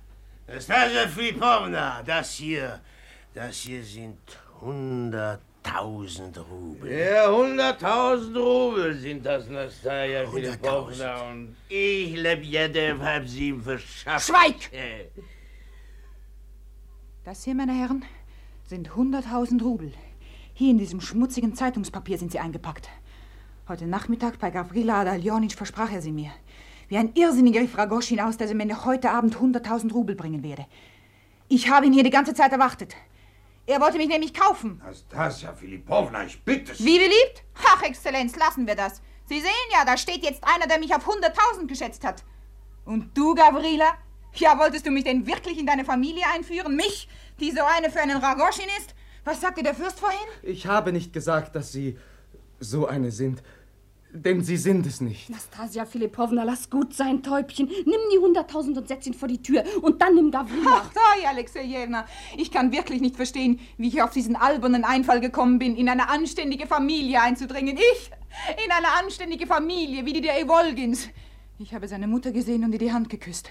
Nastasia Filipovna, das hier, das hier sind hunderttausend Rubel. Ja, hunderttausend Rubel sind das, Nastasia Filipovna. Und ich Lebjedew hab sie ihm verschafft. Schweig! Das hier, meine Herren, sind 100.000 Rubel. Hier in diesem schmutzigen Zeitungspapier sind sie eingepackt. Heute Nachmittag bei Gavrila Adaljonitsch versprach er sie mir. Wie ein Irrsinniger rief Ragoschin aus, dass er mir heute Abend 100.000 Rubel bringen werde. Ich habe ihn hier die ganze Zeit erwartet. Er wollte mich nämlich kaufen. Nastasia Filipovna, ich bitte Sie. Wie beliebt? Ach, Exzellenz, lassen wir das. Sie sehen ja, da steht jetzt einer, der mich auf 100.000 geschätzt hat. Und du, Gavrila? Ja, wolltest du mich denn wirklich in deine Familie einführen? Mich, die so eine für einen Ragoschin ist? Was sagte der Fürst vorhin? Ich habe nicht gesagt, dass Sie so eine sind. Denn Sie sind es nicht. Nastasia Filipovna, lass gut sein, Täubchen. Nimm die hunderttausend und setz ihn vor die Tür. Und dann nimm Gavrila. Ach, sei, Alexejewna. Ich kann wirklich nicht verstehen, wie ich auf diesen albernen Einfall gekommen bin, in eine anständige Familie einzudringen. Ich, in eine anständige Familie, wie die der Evolgins. Ich habe seine Mutter gesehen und ihr die Hand geküsst.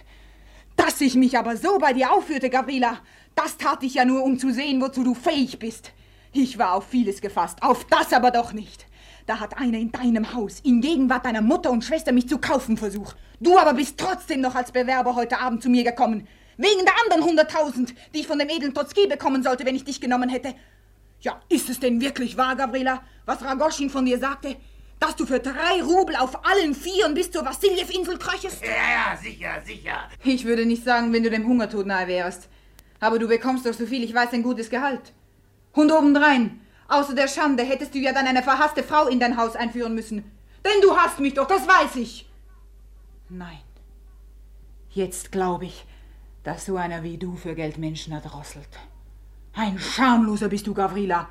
Dass ich mich aber so bei dir aufführte, Gavrila, das tat ich ja nur, um zu sehen, wozu du fähig bist. Ich war auf vieles gefasst, auf das aber doch nicht. Da hat einer in deinem Haus, in Gegenwart deiner Mutter und Schwester, mich zu kaufen versucht. Du aber bist trotzdem noch als Bewerber heute Abend zu mir gekommen. Wegen der anderen hunderttausend, die ich von dem edlen Totski bekommen sollte, wenn ich dich genommen hätte. Ja, ist es denn wirklich wahr, Gavrila, was Ragoschin von dir sagte? Dass du für drei Rubel auf allen Vieren bis zur Wassiljew-Insel kröchest? Ja, ja, sicher, sicher. Ich würde nicht sagen, wenn du dem Hungertod nahe wärst. Aber du bekommst doch so viel, ich weiß, ein gutes Gehalt. Und obendrein, außer der Schande, hättest du ja dann eine verhasste Frau in dein Haus einführen müssen. Denn du hast mich doch, das weiß ich. Nein. Jetzt glaube ich, dass so einer wie du für Geld Menschen erdrosselt. Ein Schamloser bist du, Gavrila.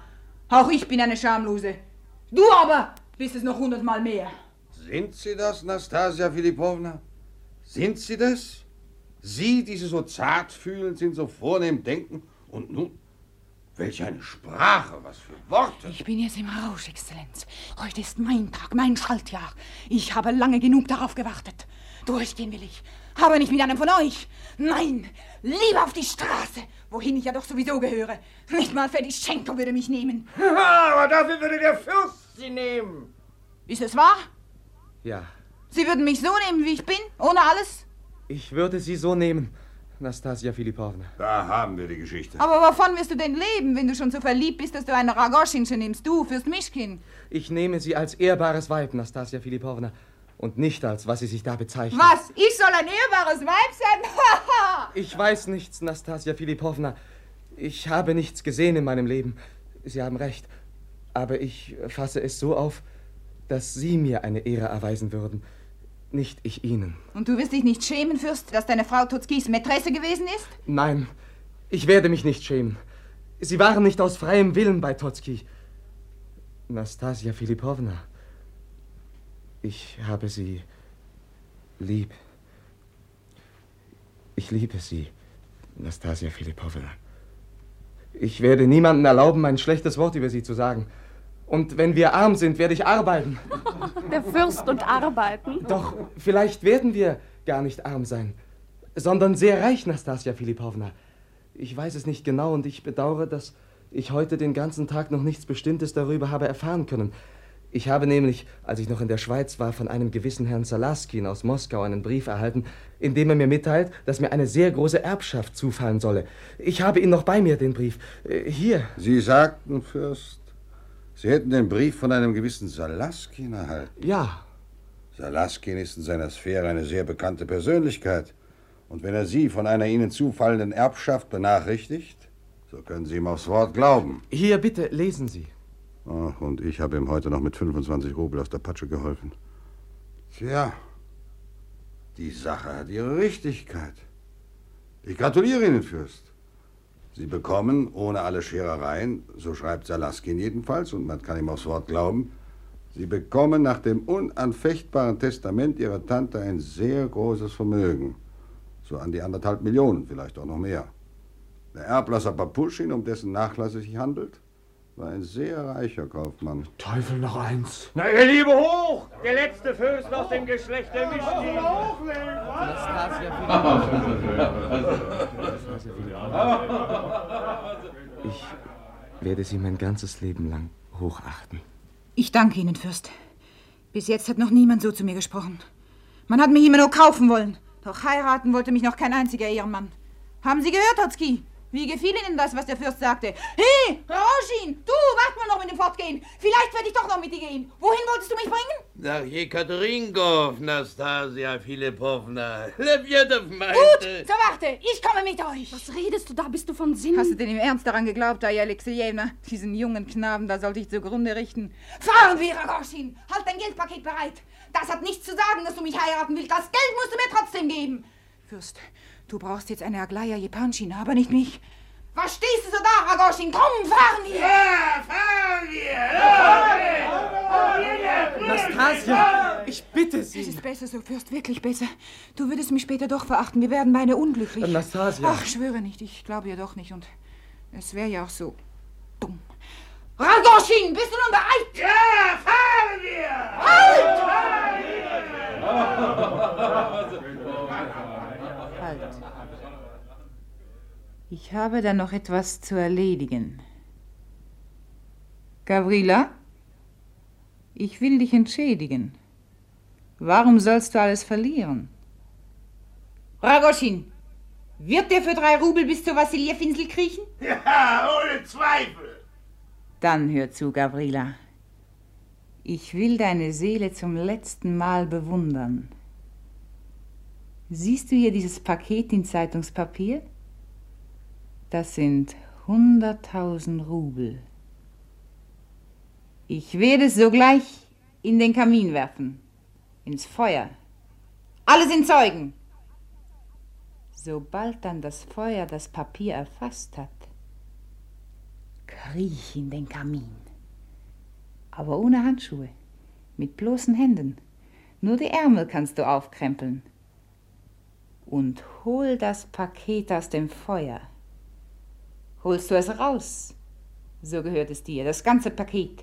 Auch ich bin eine Schamlose. Du aber bist es noch hundertmal mehr. Sind Sie das, Nastasia Filipovna? Sind Sie das? Sie, die Sie so zart fühlen, sind so vornehm denken und nun, welch eine Sprache, was für Worte. Ich bin jetzt im Rausch, Exzellenz. Heute ist mein Tag, mein Schaltjahr. Ich habe lange genug darauf gewartet. Durchgehen will ich. Aber nicht mit einem von euch. Nein, lieber auf die Straße, wohin ich ja doch sowieso gehöre. Nicht mal Fedischenko würde mich nehmen. aber dafür würde der Fürst sie nehmen. Ist es wahr? Ja, Sie würden mich so nehmen, wie ich bin, ohne alles? ich würde Sie so nehmen, Nastasia Filipovna. Da haben wir die Geschichte. Aber wovon wirst du denn leben, wenn du schon so verliebt bist, dass du eine Ragoschinche nimmst? Du, Fürst Mischkin. Ich nehme Sie als ehrbares Weib, Nastasia Filipovna. Und nicht als was Sie sich da bezeichnen. Was? Ich soll ein ehrbares Weib sein? [LAUGHS] Haha! Ich weiß nichts, Nastasia Filipovna. Ich habe nichts gesehen in meinem Leben. Sie haben recht. Aber ich fasse es so auf, dass Sie mir eine Ehre erweisen würden. Nicht ich Ihnen. Und du wirst dich nicht schämen, Fürst, dass deine Frau Tutskis Mätresse gewesen ist? Nein, ich werde mich nicht schämen. Sie waren nicht aus freiem Willen bei Totski. Nastasia Filipovna, ich habe Sie lieb. Ich liebe Sie, Nastasia Filipovna. Ich werde niemandem erlauben, ein schlechtes Wort über Sie zu sagen. Und wenn wir arm sind, werde ich arbeiten. Der Fürst und Arbeiten. Doch vielleicht werden wir gar nicht arm sein, sondern sehr reich, Nastasia Filipovna. Ich weiß es nicht genau und ich bedauere, dass ich heute den ganzen Tag noch nichts Bestimmtes darüber habe erfahren können. Ich habe nämlich, als ich noch in der Schweiz war, von einem gewissen Herrn Salaskin aus Moskau einen Brief erhalten, in dem er mir mitteilt, dass mir eine sehr große Erbschaft zufallen solle. Ich habe ihn noch bei mir, den Brief. Äh, Hier. Sie sagten, Fürst, Sie hätten den Brief von einem gewissen Salaskin erhalten. Ja. Salaskin ist in seiner Sphäre eine sehr bekannte Persönlichkeit. Und wenn er Sie von einer Ihnen zufallenden Erbschaft benachrichtigt, so können Sie ihm aufs Wort glauben. Hier, bitte, lesen Sie. Ach, und ich habe ihm heute noch mit 25 Rubel aus der Patsche geholfen. Tja, die Sache hat ihre Richtigkeit. Ich gratuliere Ihnen, Fürst. Sie bekommen, ohne alle Scherereien, so schreibt Salaskin jedenfalls, und man kann ihm aufs Wort glauben, Sie bekommen nach dem unanfechtbaren Testament Ihrer Tante ein sehr großes Vermögen. So an die anderthalb Millionen, vielleicht auch noch mehr. Der Erblasser Papuschin, um dessen Nachlass es sich handelt, war ein sehr reicher Kaufmann. Teufel noch eins. Na, ihr Liebe hoch! Der letzte Fürst aus dem Geschlecht der Mischkin. [LAUGHS] Ich werde Sie mein ganzes Leben lang hochachten. Ich danke Ihnen, Fürst. Bis jetzt hat noch niemand so zu mir gesprochen. Man hat mich immer nur kaufen wollen. Doch heiraten wollte mich noch kein einziger Ehrenmann. Haben Sie gehört, Hotzki? Wie gefiel Ihnen das, was der Fürst sagte? Hey, Rauschin, du, wart mal noch mit dem Fortgehen. Vielleicht werde ich doch noch mit dir gehen. Wohin wolltest du mich bringen? Nach Jekaterinkow, Nastasia Filipovna. Lebjedow [LAUGHS] meinte... Gut, so warte, ich komme mit euch. Was redest du da? Bist du von Sinn? Hast du denn im Ernst daran geglaubt, Aya Alexejewna? Diesen jungen Knaben, da sollte ich zugrunde richten. Fahren wir, Ragoshin! Halt dein Geldpaket bereit. Das hat nichts zu sagen, dass du mich heiraten willst. Das Geld musst du mir trotzdem geben. Fürst, du brauchst jetzt eine Aglaya Jepanschina, aber nicht mich. Was stehst du so da, Ragoshin? Komm, fahren wir! Ja, fahren wir! Nastasia, ich bitte Sie. Es ist besser so, Fürst, wirklich besser. Du würdest mich später doch verachten. Wir werden beide unglücklich. Nastasia. Ach, schwöre nicht. Ich glaube ja doch nicht. Und es wäre ja auch so dumm. Ragoshin, bist du nun bereit? Ja, fahren wir! Halt! [LAUGHS] Ich habe da noch etwas zu erledigen. Gavrila, ich will dich entschädigen. Warum sollst du alles verlieren? Ragoshin, wird der für drei Rubel bis zur Wassiljew-Insel kriechen? [LAUGHS] Ja, ohne Zweifel. Dann hör zu, Gavrila. Ich will deine Seele zum letzten Mal bewundern. Siehst du hier dieses Paket in Zeitungspapier? Das sind hunderttausend Rubel. Ich werde es sogleich in den Kamin werfen, ins Feuer. Alle sind Zeugen. Sobald dann das Feuer das Papier erfasst hat, kriech in den Kamin. Aber ohne Handschuhe, mit bloßen Händen. Nur die Ärmel kannst du aufkrempeln. Und hol das Paket aus dem Feuer. Holst du es raus, so gehört es dir, das ganze Paket.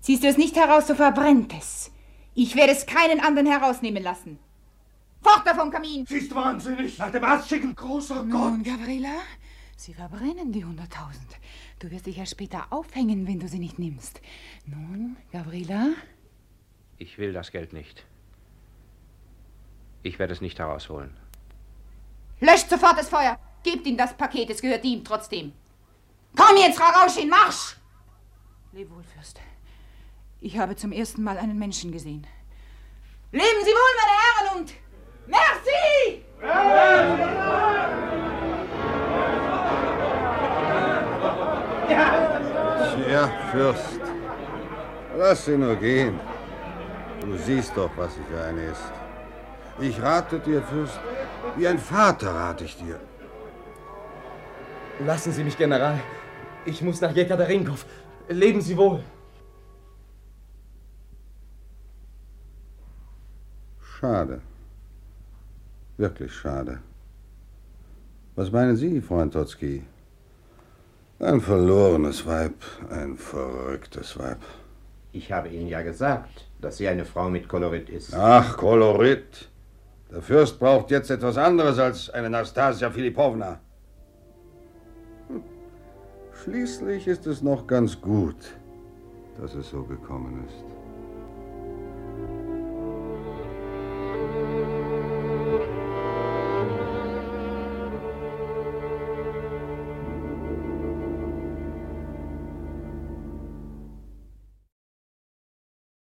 Ziehst du es nicht heraus, so verbrennt es. Ich werde es keinen anderen herausnehmen lassen. Fort da vom Kamin! Sie ist wahnsinnig. Nach dem Arzt schicken. Großer Nun, Gott. Gabriela, sie verbrennen die hunderttausend. Du wirst dich ja später aufhängen, wenn du sie nicht nimmst. Nun, Gabriela? Ich will das Geld nicht. Ich werde es nicht herausholen. Löscht sofort das Feuer! Gebt ihm das Paket, es gehört ihm trotzdem. Komm jetzt, Ragauschin, marsch! Leb wohl, Fürst. Ich habe zum ersten Mal einen Menschen gesehen. Leben Sie wohl, meine Herren, und merci! Tja, Fürst. Lass sie nur gehen. Du siehst doch, was sie für eine ist. Ich rate dir, Fürst, wie ein Vater rate ich dir. Lassen Sie mich, General. Ich muss nach Jekaterinkow. Leben Sie wohl. Schade. Wirklich schade. Was meinen Sie, Freund Totzki? Ein verlorenes Weib, ein verrücktes Weib. Ich habe Ihnen ja gesagt, dass sie eine Frau mit Kolorit ist. Ach, Kolorit. Der Fürst braucht jetzt etwas anderes als eine Nastasia Filipowna. Hm. Schließlich ist es noch ganz gut, dass es so gekommen ist.